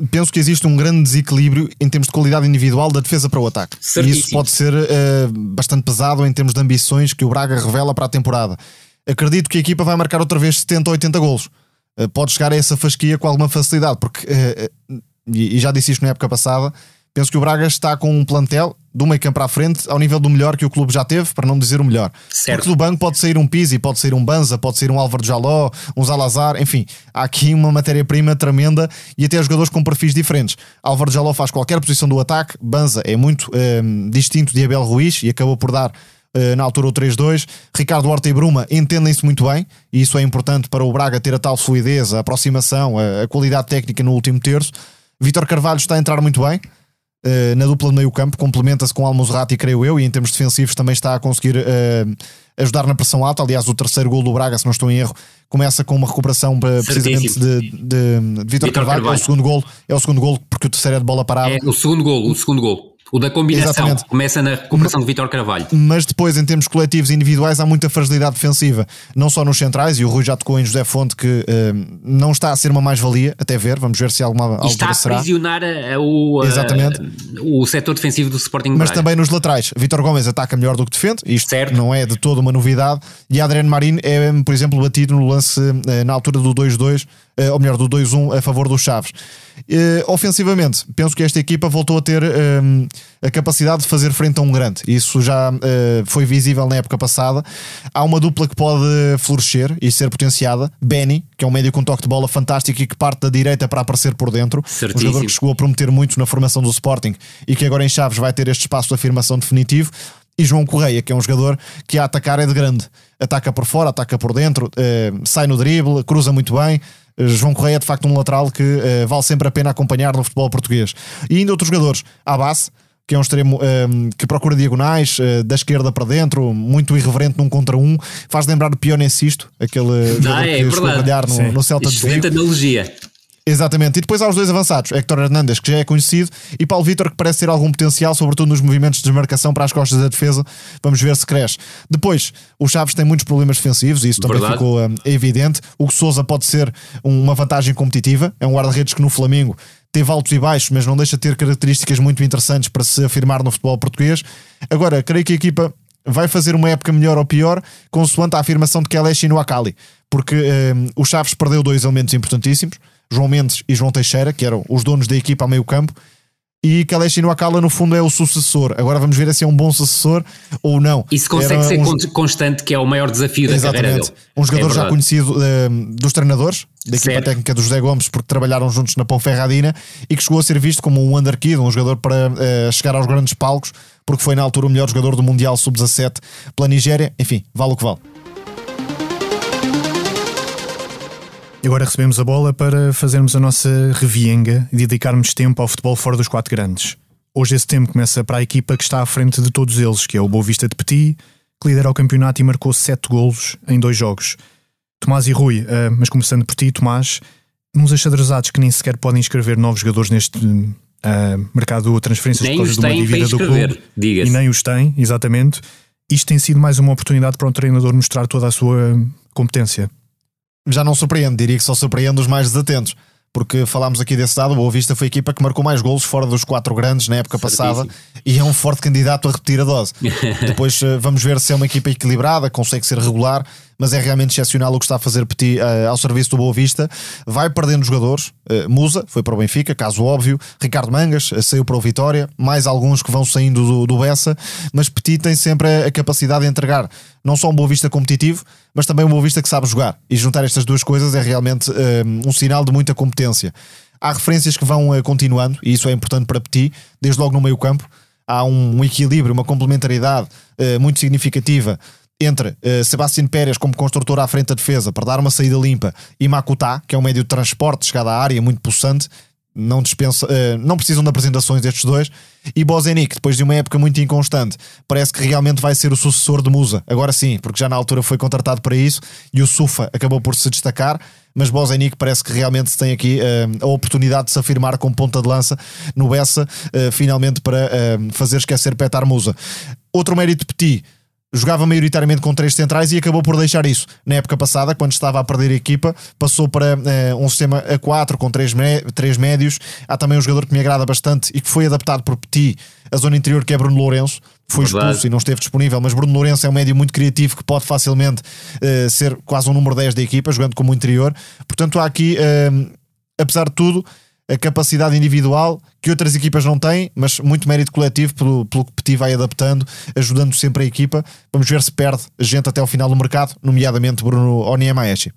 Penso que existe um grande desequilíbrio em termos de qualidade individual da defesa para o ataque. Certíssimo. E isso pode ser uh, bastante pesado em termos de ambições que o Braga revela para a temporada. Acredito que a equipa vai marcar outra vez 70 ou 80 golos. Uh, pode chegar a essa fasquia com alguma facilidade, porque, uh, e já disse isto na época passada, penso que o Braga está com um plantel do meio campo à frente ao nível do melhor que o clube já teve, para não dizer o melhor. Certo. Porque do banco pode sair um Pizzi, pode sair um Banza, pode sair um Álvaro Jaló, um Zalazar, enfim, há aqui uma matéria-prima tremenda e até jogadores com perfis diferentes. Álvaro Jaló faz qualquer posição do ataque, Banza é muito um, ehm, distinto de Abel Ruiz e acabou por dar uh, na altura o 3-2. Ricardo Horta e Bruma entendem-se muito bem e isso é importante para o Braga ter a tal fluidez, a aproximação, a, a qualidade técnica no último terço. Vítor Carvalho está a entrar muito bem. Uh, na dupla de meio campo, complementa-se com Almozrati, creio eu, e em termos defensivos também está a conseguir uh, ajudar na pressão alta. Aliás, o terceiro gol do Braga, se não estou em erro, começa com uma recuperação uh, precisamente de, de, de Vitor Carvalho. Carvalho. É o segundo gol, é o segundo gol porque o terceiro é de bola parada. É o segundo gol, o segundo gol. O da combinação Exatamente. começa na recuperação de Vitor Carvalho. Mas depois, em termos coletivos e individuais, há muita fragilidade defensiva, não só nos centrais, e o Rui já tocou em José Fonte, que uh, não está a ser uma mais-valia, até ver, vamos ver se alguma e está a aprisionar o, Exatamente. Uh, o setor defensivo do Sporting Mas Braga. também nos laterais. Vitor Gomes ataca melhor do que defende, isto certo. não é de toda uma novidade, e Adriano Marinho é, por exemplo, batido no lance uh, na altura do 2-2 uh, ou melhor, do 2-1 a favor dos Chaves. Uh, ofensivamente, penso que esta equipa voltou a ter um, a capacidade de fazer frente a um grande. Isso já uh, foi visível na época passada. Há uma dupla que pode florescer e ser potenciada. Benny, que é um médio com toque de bola fantástico e que parte da direita para aparecer por dentro. Certíssimo. Um jogador que chegou a prometer muito na formação do Sporting e que agora em Chaves vai ter este espaço de afirmação definitivo e João Correia, que é um jogador que a atacar é de grande. Ataca por fora, ataca por dentro, sai no drible, cruza muito bem. João Correia é de facto um lateral que uh, vale sempre a pena acompanhar no futebol português. E ainda outros jogadores, a base, que é um extremo um, que procura diagonais, uh, da esquerda para dentro, muito irreverente num contra um, faz lembrar o Pionecisto, aquele ah, jogador é, que é a no, no Celta Excelente de Vigo. analogia. Exatamente, e depois há os dois avançados, Héctor Hernandes, que já é conhecido, e Paulo Vitor, que parece ter algum potencial, sobretudo nos movimentos de desmarcação para as costas da defesa. Vamos ver se cresce. Depois, o Chaves tem muitos problemas defensivos, e isso também Verdade. ficou um, evidente. O Souza pode ser uma vantagem competitiva, é um guarda-redes que no Flamengo teve altos e baixos, mas não deixa de ter características muito interessantes para se afirmar no futebol português. Agora, creio que a equipa vai fazer uma época melhor ou pior, consoante a afirmação de Kelechi no Akali, porque um, o Chaves perdeu dois elementos importantíssimos João Mendes e João Teixeira, que eram os donos da equipa a meio campo, e Kaleshi Wakala no fundo é o sucessor. Agora vamos ver se é um bom sucessor ou não. Isso consegue Era ser um... constante, que é o maior desafio da Exatamente. carreira dele. Um jogador é já conhecido uh, dos treinadores, da equipa técnica do José Gomes, porque trabalharam juntos na Ponferradina e que chegou a ser visto como um underkid, um jogador para uh, chegar aos grandes palcos, porque foi na altura o melhor jogador do Mundial Sub-17 pela Nigéria. Enfim, vale o que vale. Agora recebemos a bola para fazermos a nossa revienga e dedicarmos tempo ao futebol fora dos quatro grandes. Hoje esse tempo começa para a equipa que está à frente de todos eles, que é o Boa Vista de Petit, que lidera o campeonato e marcou sete golos em dois jogos. Tomás e Rui, uh, mas começando por ti, Tomás, nos achadrezados que nem sequer podem inscrever novos jogadores neste uh, mercado de transferências nem por causa de uma dívida do clube. E nem os tem, exatamente. Isto tem sido mais uma oportunidade para um treinador mostrar toda a sua competência já não surpreende, diria que só surpreende os mais desatentos. Porque falámos aqui desse dado, o Boa Vista foi a equipa que marcou mais golos fora dos quatro grandes na época passada e é um forte candidato a repetir a dose. [laughs] Depois eh, vamos ver se é uma equipa equilibrada, consegue ser regular, mas é realmente excepcional o que está a fazer Petit uh, ao serviço do Boa Vista. Vai perdendo jogadores. Uh, Musa foi para o Benfica, caso óbvio. Ricardo Mangas uh, saiu para o Vitória. Mais alguns que vão saindo do, do Bessa. Mas Petit tem sempre a, a capacidade de entregar não só um Boa Vista competitivo, mas também um Boa Vista que sabe jogar. E juntar estas duas coisas é realmente um sinal de muita competência. Há referências que vão continuando, e isso é importante para Petit, desde logo no meio campo. Há um, um equilíbrio, uma complementaridade muito significativa entre uh, Sebastián Pérez como construtor à frente da defesa para dar uma saída limpa e Makutá, que é um médio de transporte chegado à área muito possante, não dispensa, uh, não precisam de apresentações destes dois. E Bozenic, depois de uma época muito inconstante, parece que realmente vai ser o sucessor de Musa. Agora sim, porque já na altura foi contratado para isso e o Sufa acabou por se destacar. Mas Bozenic parece que realmente tem aqui uh, a oportunidade de se afirmar como ponta de lança no Bessa, uh, finalmente para fazer esquecer Petar Musa. Outro mérito Petit jogava maioritariamente com três centrais e acabou por deixar isso. Na época passada, quando estava a perder a equipa, passou para uh, um sistema a 4 com três, três médios. Há também um jogador que me agrada bastante e que foi adaptado por Petit, a zona interior, que é Bruno Lourenço. Foi Verdade. expulso e não esteve disponível, mas Bruno Lourenço é um médio muito criativo que pode facilmente uh, ser quase um número 10 da equipa, jogando como interior. Portanto, há aqui, uh, apesar de tudo, a capacidade individual que outras equipas não têm, mas muito mérito coletivo pelo, pelo que Petit vai adaptando, ajudando sempre a equipa. Vamos ver se perde gente até ao final do mercado, nomeadamente Bruno Oniemaeshi.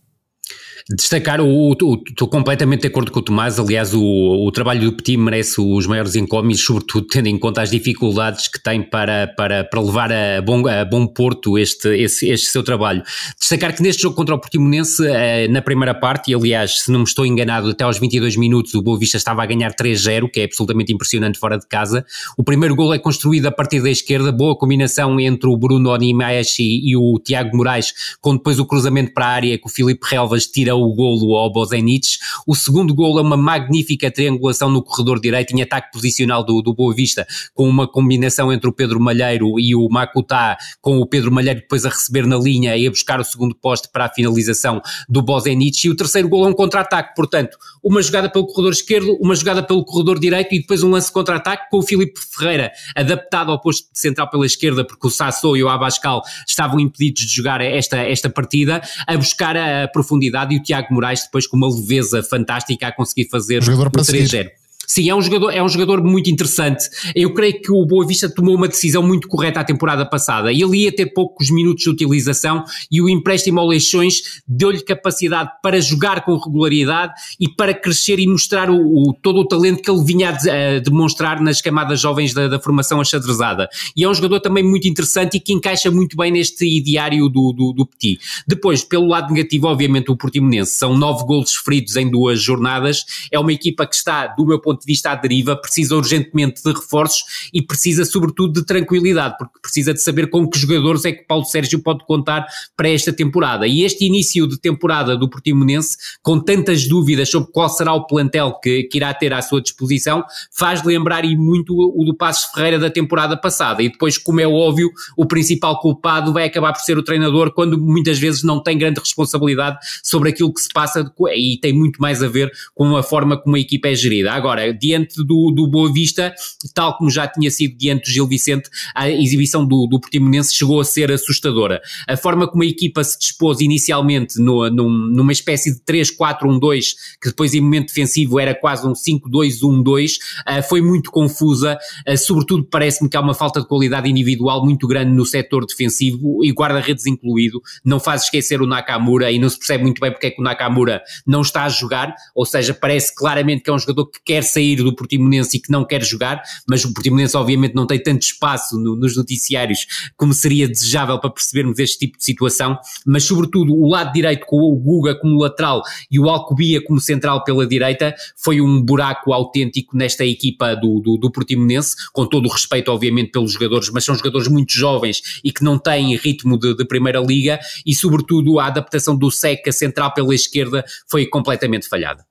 Destacar, estou completamente de acordo com o Tomás. Aliás, o, o trabalho do Petit merece os maiores encómios, sobretudo tendo em conta as dificuldades que tem para, para, para levar a bom, a bom porto este, este, este seu trabalho. Destacar que neste jogo contra o Portimonense, eh, na primeira parte, e aliás, se não me estou enganado, até aos 22 minutos o Boa Vista estava a ganhar 3-0, que é absolutamente impressionante fora de casa. O primeiro gol é construído a partir da esquerda, boa combinação entre o Bruno Onimaeshi e o Tiago Moraes, com depois o cruzamento para a área que o Filipe Relvas tira o golo ao Bozenic. O segundo golo é uma magnífica triangulação no corredor direito em ataque posicional do, do Boa Vista, com uma combinação entre o Pedro Malheiro e o Makutá, com o Pedro Malheiro depois a receber na linha e a buscar o segundo poste para a finalização do Bozenic. E o terceiro golo é um contra-ataque, portanto, uma jogada pelo corredor esquerdo, uma jogada pelo corredor direito e depois um lance contra-ataque com o Filipe Ferreira adaptado ao posto de central pela esquerda, porque o Sassou e o Abascal estavam impedidos de jogar esta, esta partida, a buscar a profundidade e o Tiago Moraes depois com uma leveza fantástica a conseguir fazer o, o 3-0. Sim, é um jogador, é um jogador muito interessante. Eu creio que o Boa Vista tomou uma decisão muito correta a temporada passada. Ele ia ter poucos minutos de utilização e o empréstimo ao Leixões deu-lhe capacidade para jogar com regularidade e para crescer e mostrar o, o todo o talento que ele vinha a, demonstrar nas camadas jovens da, da, formação achadrezada. E é um jogador também muito interessante e que encaixa muito bem neste ideário do, do, do Petit. Depois, pelo lado negativo, obviamente, o Portimonense. São nove golos feridos em duas jornadas. É uma equipa que está, do meu ponto ponto de vista à deriva, precisa urgentemente de reforços e precisa sobretudo de tranquilidade, porque precisa de saber com que jogadores é que Paulo Sérgio pode contar para esta temporada. E este início de temporada do Portimonense, com tantas dúvidas sobre qual será o plantel que, que irá ter à sua disposição, faz lembrar e muito o do Passos Ferreira da temporada passada. E depois, como é óbvio, o principal culpado vai acabar por ser o treinador quando muitas vezes não tem grande responsabilidade sobre aquilo que se passa e tem muito mais a ver com a forma como a equipa é gerida. Agora, diante do, do Boa Vista, tal como já tinha sido diante do Gil Vicente, a exibição do, do Portimonense chegou a ser assustadora. A forma como a equipa se dispôs inicialmente no, num, numa espécie de 3-4-1-2, que depois em momento defensivo era quase um 5-2-1-2, uh, foi muito confusa, uh, sobretudo parece-me que há uma falta de qualidade individual muito grande no setor defensivo e guarda-redes incluído, não faz esquecer o Nakamura e não se percebe muito bem porque é que o Nakamura não está a jogar, ou seja, parece claramente que é um jogador que quer sair do Portimonense e que não quer jogar, mas o Portimonense obviamente não tem tanto espaço no, nos noticiários como seria desejável para percebermos este tipo de situação, mas sobretudo o lado direito com o Guga como lateral e o Alcobia como central pela direita foi um buraco autêntico nesta equipa do, do, do Portimonense, com todo o respeito obviamente pelos jogadores, mas são jogadores muito jovens e que não têm ritmo de, de primeira liga e sobretudo a adaptação do Seca central pela esquerda foi completamente falhada.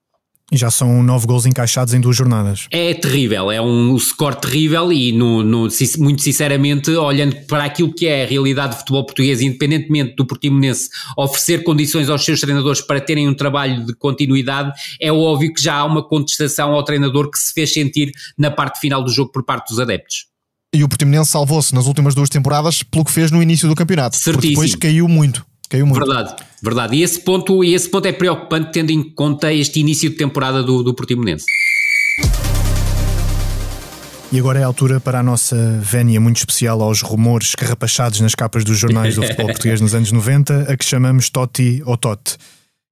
E já são nove gols encaixados em duas jornadas. É terrível, é um score terrível e no, no, muito sinceramente, olhando para aquilo que é a realidade do futebol português, independentemente do Portimonense oferecer condições aos seus treinadores para terem um trabalho de continuidade, é óbvio que já há uma contestação ao treinador que se fez sentir na parte final do jogo por parte dos adeptos. E o Portimonense salvou-se nas últimas duas temporadas pelo que fez no início do campeonato. Certíssimo. Porque depois caiu muito. Caiu muito. Verdade, verdade. E esse ponto, e esse ponto é preocupante tendo em conta este início de temporada do, do Portimonense. E agora é a altura para a nossa vénia muito especial aos rumores carrapachados nas capas dos jornais do futebol português nos anos 90, a que chamamos Totti ou Totti.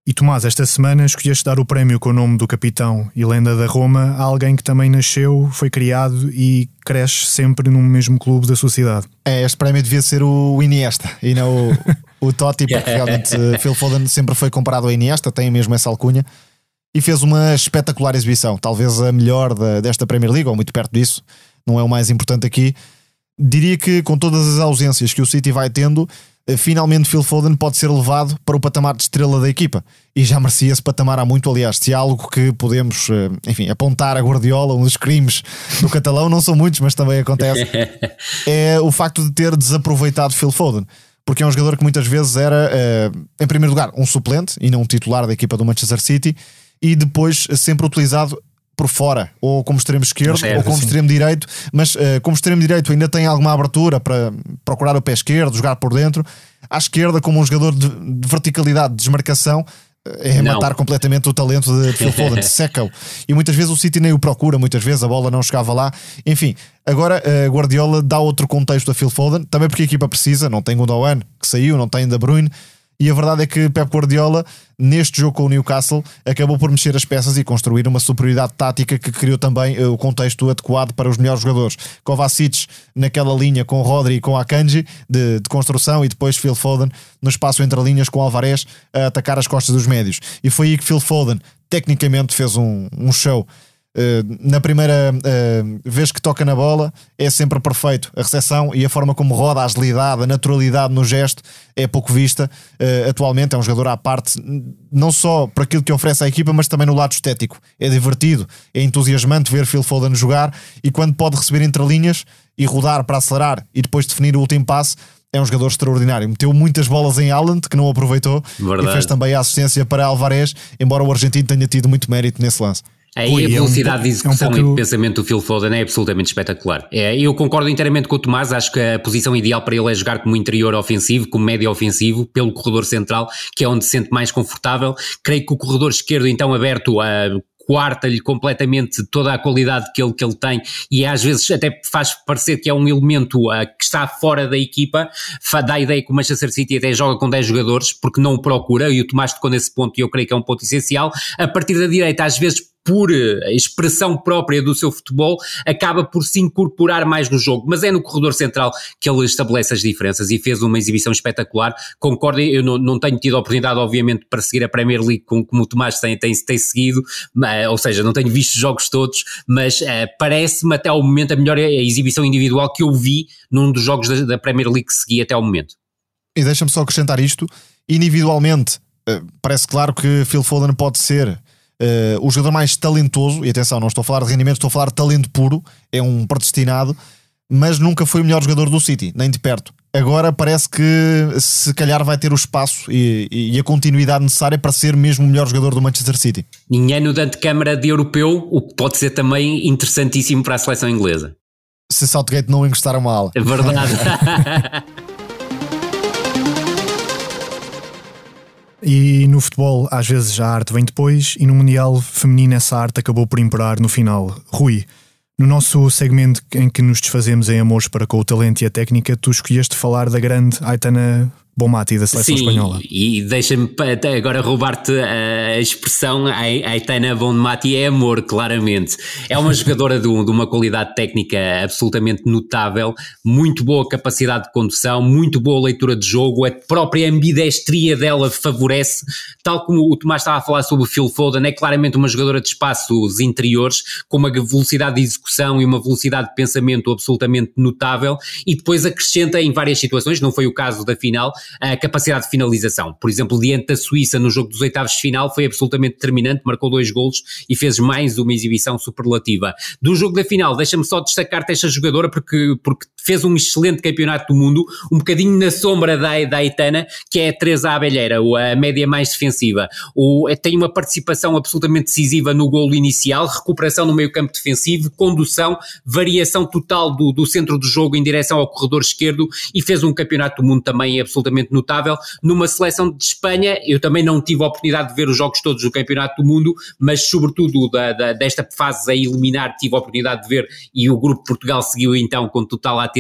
E Tomás, esta semana escolheste dar o prémio com o nome do capitão e lenda da Roma a alguém que também nasceu, foi criado e cresce sempre no mesmo clube da sua cidade. É, este prémio devia ser o Iniesta e não o, o Totti, porque realmente eh, Phil Foden sempre foi comparado ao Iniesta, tem mesmo essa alcunha, e fez uma espetacular exibição, talvez a melhor da, desta Premier League, ou muito perto disso, não é o mais importante aqui. Diria que com todas as ausências que o City vai tendo, eh, finalmente Phil Foden pode ser levado para o patamar de estrela da equipa. E já merecia esse patamar há muito, aliás. Se há algo que podemos, eh, enfim, apontar a Guardiola, um dos crimes do [laughs] catalão, não são muitos, mas também acontece, [laughs] é o facto de ter desaproveitado Phil Foden. Porque é um jogador que muitas vezes era, eh, em primeiro lugar, um suplente e não um titular da equipa do Manchester City, e depois sempre utilizado por fora, ou como extremo esquerdo, serve, ou como sim. extremo direito, mas uh, como extremo direito ainda tem alguma abertura para procurar o pé esquerdo, jogar por dentro. À esquerda, como um jogador de, de verticalidade, de desmarcação, eh, é não. matar completamente o talento de Phil [laughs] Foden, seca-o. E muitas vezes o City nem o procura, muitas vezes a bola não chegava lá. Enfim, agora uh, Guardiola dá outro contexto a Phil Foden, também porque a equipa precisa, não tem Gundogan que saiu, não tem De Bruyne, e a verdade é que Pep Guardiola, neste jogo com o Newcastle, acabou por mexer as peças e construir uma superioridade tática que criou também uh, o contexto adequado para os melhores jogadores. Kovacic naquela linha com Rodri e com Akanji de, de construção e depois Phil Foden no espaço entre linhas com Alvarez a atacar as costas dos médios. E foi aí que Phil Foden tecnicamente fez um, um show na primeira uh, vez que toca na bola é sempre perfeito. A recepção e a forma como roda, a agilidade, a naturalidade no gesto é pouco vista. Uh, atualmente é um jogador à parte, não só para aquilo que oferece à equipa, mas também no lado estético. É divertido, é entusiasmante ver Phil Foden jogar e quando pode receber entre linhas e rodar para acelerar e depois definir o último passe. É um jogador extraordinário. Meteu muitas bolas em Haaland, que não aproveitou, Verdade. e fez também a assistência para Alvarez, embora o argentino tenha tido muito mérito nesse lance. Aí Ui, a velocidade é um, de execução é um pouco... e de pensamento do Phil Foden é absolutamente espetacular. É, eu concordo inteiramente com o Tomás, acho que a posição ideal para ele é jogar como interior ofensivo, como médio ofensivo, pelo corredor central, que é onde se sente mais confortável. Creio que o corredor esquerdo, então aberto a quarta-lhe completamente toda a qualidade que ele, que ele tem e às vezes até faz parecer que é um elemento uh, que está fora da equipa, dá a ideia que o Manchester City até joga com 10 jogadores porque não o procura e o Tomás tocou nesse ponto e eu creio que é um ponto essencial. A partir da direita às vezes por eh, expressão própria do seu futebol, acaba por se incorporar mais no jogo. Mas é no corredor central que ele estabelece as diferenças e fez uma exibição espetacular. Concordo, eu não, não tenho tido a oportunidade, obviamente, para seguir a Premier League como, como o Tomás tem, tem, tem seguido, ou seja, não tenho visto os jogos todos, mas uh, parece-me até ao momento a melhor exibição individual que eu vi num dos jogos da, da Premier League que segui até ao momento. E deixa-me só acrescentar isto: individualmente, parece claro que Phil Foden pode ser Uh, o jogador mais talentoso, e atenção, não estou a falar de rendimento, estou a falar de talento puro, é um predestinado, mas nunca foi o melhor jogador do City, nem de perto. Agora parece que se calhar vai ter o espaço e, e a continuidade necessária para ser mesmo o melhor jogador do Manchester City. Ninguém no Dante Câmara de europeu, o que pode ser também interessantíssimo para a seleção inglesa. Se Southgate não encostar uma ala. É verdade. [laughs] E no futebol, às vezes, a arte vem depois, e no Mundial Feminino essa arte acabou por imperar no final. Rui, no nosso segmento em que nos desfazemos em amores para com o talento e a técnica, tu escolheste falar da grande Aitana Bomati da seleção Sim, espanhola. E deixa-me agora roubar-te a expressão Aitana Bomati é amor, claramente. É uma [laughs] jogadora de, de, uma qualidade técnica absolutamente notável, muito boa capacidade de condução, muito boa leitura de jogo, a própria ambidestria dela favorece, tal como o Tomás estava a falar sobre o Phil Foden, é claramente uma jogadora de espaços interiores, com uma velocidade de execução e uma velocidade de pensamento absolutamente notável, e depois acrescenta em várias situações, não foi o caso da final, a capacidade de finalização. Por exemplo, diante da Suíça no jogo dos oitavos de final foi absolutamente determinante, marcou dois golos e fez mais uma exibição superlativa. Do jogo da final, deixa-me só destacar-te esta jogadora porque, porque fez um excelente campeonato do mundo, um bocadinho na sombra da, da Aitana, que é a Teresa Abelheira, a média mais defensiva. O, tem uma participação absolutamente decisiva no golo inicial, recuperação no meio campo defensivo, condução, variação total do, do centro do jogo em direção ao corredor esquerdo e fez um campeonato do mundo também absolutamente notável. Numa seleção de Espanha, eu também não tive a oportunidade de ver os jogos todos do Campeonato do Mundo, mas sobretudo da, da, desta fase a eliminar tive a oportunidade de ver e o Grupo Portugal seguiu então com total atenção.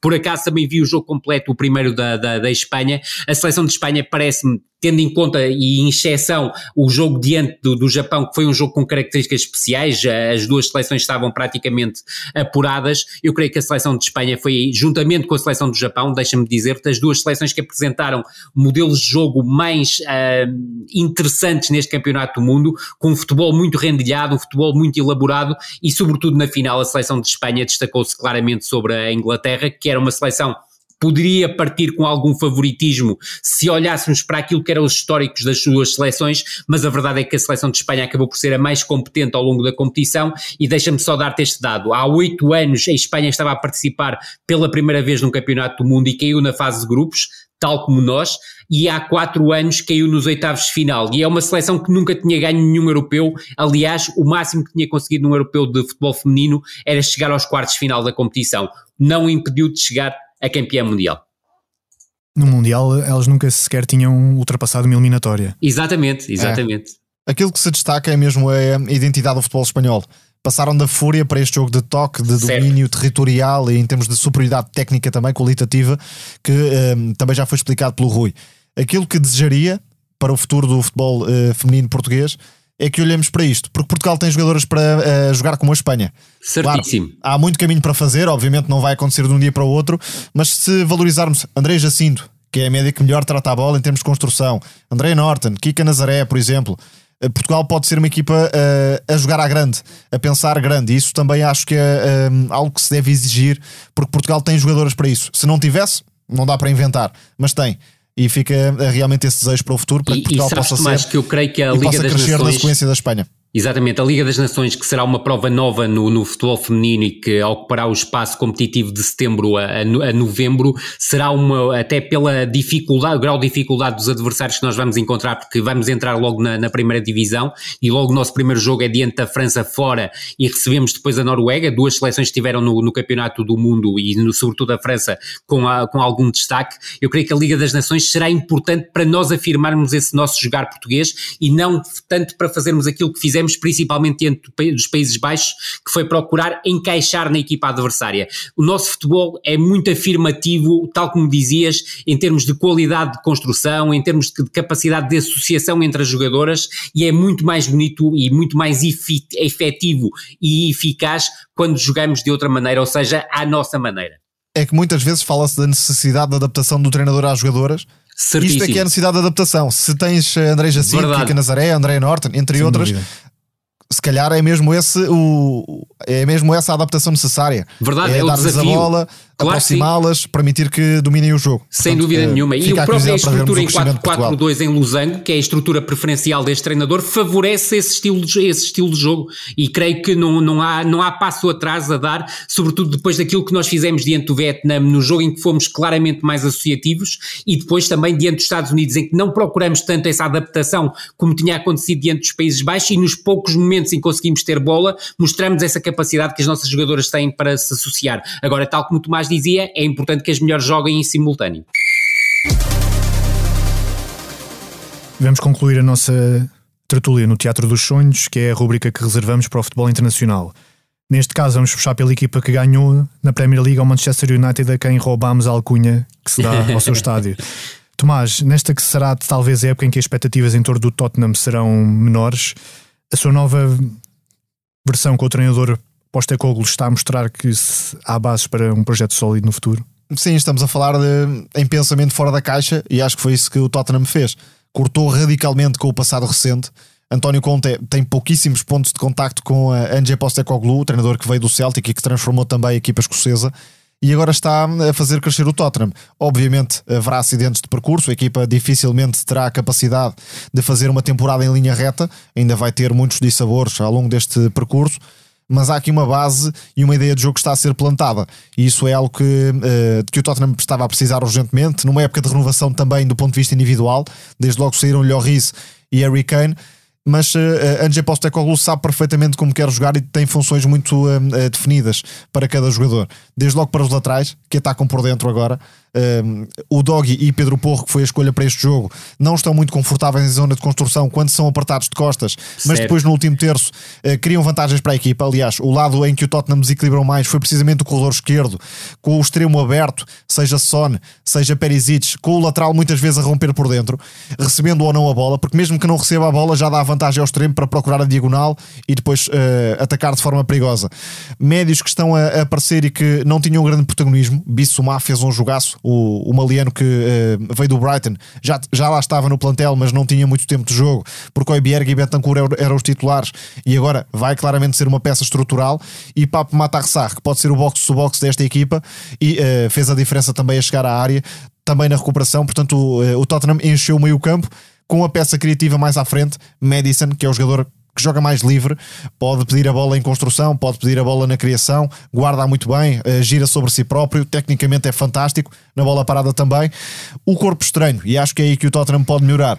Por acaso também vi o jogo completo, o primeiro da, da, da Espanha. A seleção de Espanha parece-me tendo em conta e em exceção o jogo diante do, do, Japão, que foi um jogo com características especiais, as duas seleções estavam praticamente apuradas. Eu creio que a seleção de Espanha foi, juntamente com a seleção do Japão, deixa-me dizer-te, as duas seleções que apresentaram modelos de jogo mais uh, interessantes neste campeonato do mundo, com um futebol muito rendilhado, um futebol muito elaborado e, sobretudo, na final, a seleção de Espanha destacou-se claramente sobre a Inglaterra, que era uma seleção poderia partir com algum favoritismo se olhássemos para aquilo que eram os históricos das suas seleções, mas a verdade é que a seleção de Espanha acabou por ser a mais competente ao longo da competição e deixa-me só dar-te este dado. Há oito anos a Espanha estava a participar pela primeira vez num campeonato do mundo e caiu na fase de grupos, tal como nós, e há quatro anos caiu nos oitavos de final. E é uma seleção que nunca tinha ganho nenhum europeu. Aliás, o máximo que tinha conseguido num europeu de futebol feminino era chegar aos quartos de final da competição. Não impediu de chegar a campeã mundial. No Mundial, elas nunca sequer tinham ultrapassado uma eliminatória. Exatamente, exatamente. É. Aquilo que se destaca é mesmo a identidade do futebol espanhol. Passaram da fúria para este jogo de toque, de certo. domínio territorial e em termos de superioridade técnica também, qualitativa, que um, também já foi explicado pelo Rui. Aquilo que desejaria para o futuro do futebol uh, feminino português é que olhemos para isto, porque Portugal tem jogadoras para uh, jogar como a Espanha. Certíssimo. Claro, há muito caminho para fazer, obviamente não vai acontecer de um dia para o outro, mas se valorizarmos André Jacinto, que é a média que melhor trata a bola em termos de construção, André Norton, Kika Nazaré, por exemplo, eh, Portugal pode ser uma equipa uh, a jogar à grande, a pensar grande. E isso também acho que é uh, algo que se deve exigir, porque Portugal tem jogadoras para isso. Se não tivesse, não dá para inventar, mas tem e fica realmente esse desejo para o futuro para que Portugal e possa mais ser que eu creio que a Liga das crescer Nações, na sequência da Espanha. Exatamente, a Liga das Nações, que será uma prova nova no, no futebol feminino e que ocupará o espaço competitivo de setembro a, a, a, novembro, será uma, até pela dificuldade, o grau de dificuldade dos adversários que nós vamos encontrar, porque vamos entrar logo na, na primeira divisão e logo o nosso primeiro jogo é diante da França fora e recebemos depois a Noruega, duas seleções que estiveram no, no Campeonato do Mundo e no, sobretudo a França com, a, com algum destaque. Eu creio que a Liga das Nações será importante para nós afirmarmos esse nosso jogar português e não tanto para fazermos aquilo que fizemos fizemos, principalmente diante dos Países Baixos, que foi procurar encaixar na equipa adversária. O nosso futebol é muito afirmativo, tal como dizias, em termos de qualidade de construção, em termos de capacidade de associação entre as jogadoras, e é muito mais bonito e muito mais efetivo e eficaz quando jogamos de outra maneira, ou seja, à nossa maneira. É que muitas vezes fala-se da necessidade de adaptação do treinador às jogadoras. Certíssimo. Isto é que é a necessidade de adaptação. Se tens André Jacinto, Kika Nazaré, André Norton, entre Sem outras, dúvida se calhar é mesmo esse o é mesmo essa a adaptação necessária. Verdade, é, é dar-lhes a bola, claro aproximá-las, permitir que dominem o jogo. Sem Portanto, dúvida é, nenhuma. E o próprio a estrutura em 4-4-2 em Losango, que é a estrutura preferencial deste treinador, favorece esse estilo de, esse estilo de jogo. E creio que não, não, há, não há passo atrás a dar, sobretudo depois daquilo que nós fizemos diante do Vietnã, no jogo em que fomos claramente mais associativos, e depois também diante dos Estados Unidos, em que não procuramos tanto essa adaptação como tinha acontecido diante dos Países Baixos, e nos poucos momentos em que conseguimos ter bola, mostramos essa capacidade que as nossas jogadoras têm para se associar. Agora, tal como o Tomás dizia, é importante que as melhores joguem em simultâneo. Vamos concluir a nossa tertúlia no Teatro dos Sonhos, que é a rubrica que reservamos para o futebol internacional. Neste caso, vamos puxar pela equipa que ganhou na Premier League ao Manchester United, a quem roubámos a alcunha que se dá [laughs] ao seu estádio. Tomás, nesta que será talvez a época em que as expectativas em torno do Tottenham serão menores, a sua nova versão com o treinador Postecoglou está a mostrar que há bases para um projeto sólido no futuro? Sim, estamos a falar de, em pensamento fora da caixa e acho que foi isso que o Tottenham fez. Cortou radicalmente com o passado recente. António Conte tem pouquíssimos pontos de contacto com a Ange Postecoglou, o treinador que veio do Celtic e que transformou também a equipa escocesa e agora está a fazer crescer o Tottenham. Obviamente haverá acidentes de percurso, a equipa dificilmente terá a capacidade de fazer uma temporada em linha reta, ainda vai ter muitos dissabores ao longo deste percurso, mas há aqui uma base e uma ideia de jogo que está a ser plantada. E isso é algo que, uh, que o Tottenham estava a precisar urgentemente, numa época de renovação também do ponto de vista individual. Desde logo saíram Lloris e Harry Kane. Mas uh, Ange Postecoglou sabe perfeitamente como quer jogar e tem funções muito uh, definidas para cada jogador. Desde logo para os laterais, que atacam por dentro agora, um, o Doggy e Pedro Porro, que foi a escolha para este jogo, não estão muito confortáveis em zona de construção quando são apertados de costas, mas certo. depois no último terço uh, criam vantagens para a equipa. Aliás, o lado em que o Tottenham desequilibrou mais foi precisamente o corredor esquerdo, com o extremo aberto, seja Son, seja Perisic, com o lateral muitas vezes a romper por dentro, recebendo ou não a bola, porque mesmo que não receba a bola, já dá vantagem ao extremo para procurar a diagonal e depois uh, atacar de forma perigosa. Médios que estão a, a aparecer e que não tinham um grande protagonismo, Bissumar fez um jogaço o, o Maliano que uh, veio do Brighton, já, já lá estava no plantel, mas não tinha muito tempo de jogo, porque o Bierg e Betancourt eram, eram os titulares e agora vai claramente ser uma peça estrutural. E Papo Matarsar, que pode ser o box-to-box desta equipa, e uh, fez a diferença também a chegar à área, também na recuperação. Portanto, o, uh, o Tottenham encheu o meio-campo com a peça criativa mais à frente, Madison, que é o jogador que joga mais livre, pode pedir a bola em construção, pode pedir a bola na criação, guarda muito bem, uh, gira sobre si próprio, tecnicamente é fantástico, na bola parada também. O corpo estranho, e acho que é aí que o Tottenham pode melhorar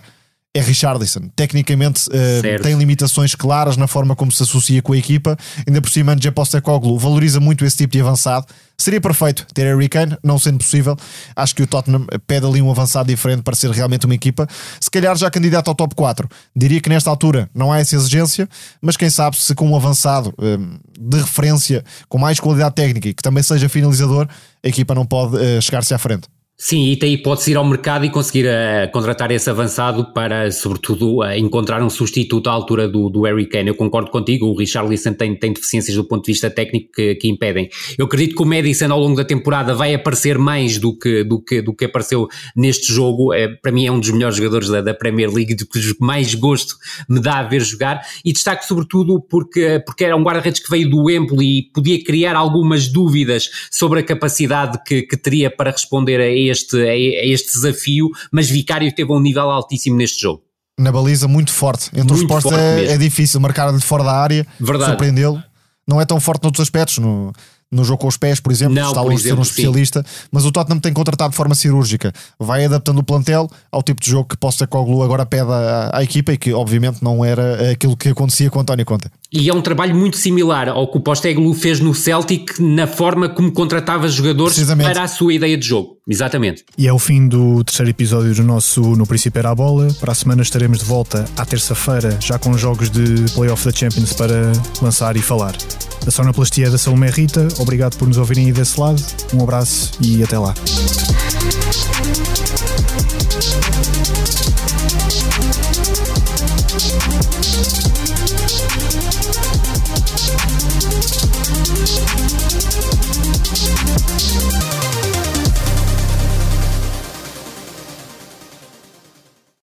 é Richardson. Tecnicamente uh, tem limitações claras na forma como se associa com a equipa. Ainda por cima, Ange Postecoglou valoriza muito esse tipo de avançado. Seria perfeito ter Harry Kane, não sendo possível. Acho que o Tottenham pede ali um avançado diferente para ser realmente uma equipa. Se calhar já candidato ao top 4. Diria que nesta altura não há essa exigência, mas quem sabe se com um avançado um, de referência, com mais qualidade técnica e que também seja finalizador, a equipa não pode uh, chegar-se à frente. Sim, e hipótese de ir ao mercado e conseguir uh, contratar esse avançado para, sobretudo, uh, encontrar um substituto à altura do, do Harry Kane. Eu concordo contigo, o Richard Lisson tem, tem deficiências do ponto de vista técnico que, que, impedem. Eu acredito que o Madison ao longo da temporada vai aparecer mais do que, do que, do que apareceu neste jogo. É, para mim é um dos melhores jogadores da, da Premier League, de que mais gosto me dá a ver jogar. E destaco sobretudo porque, porque era um guarda-redes que veio do Empoli e podia criar algumas dúvidas sobre a capacidade que, que teria para responder a este, a este desafio, mas Vicário teve um nível altíssimo neste jogo. Na baliza, muito forte. Entre muito os postos é, é, difícil marcar-lhe fora da área, surpreendê-lo. Não é tão forte noutros aspectos. No, no jogo com os pés, por exemplo, não, está longe de ser um especialista, sim. mas o Tottenham tem contratado de forma cirúrgica. Vai adaptando o plantel ao tipo de jogo que Postecoglou agora pede à, à, equipa e que obviamente não era aquilo que acontecia com António Conte. E é um trabalho muito similar ao que o Postecoglou fez no Celtic na forma como contratava jogadores para a sua ideia de jogo. Exatamente. E é o fim do terceiro episódio do nosso No Princípio Era a Bola. Para a semana estaremos de volta à terça-feira, já com jogos de Playoff da Champions para lançar e falar. A sonoplastia é da Salomé Rita. Obrigado por nos ouvirem aí desse lado. Um abraço e até lá.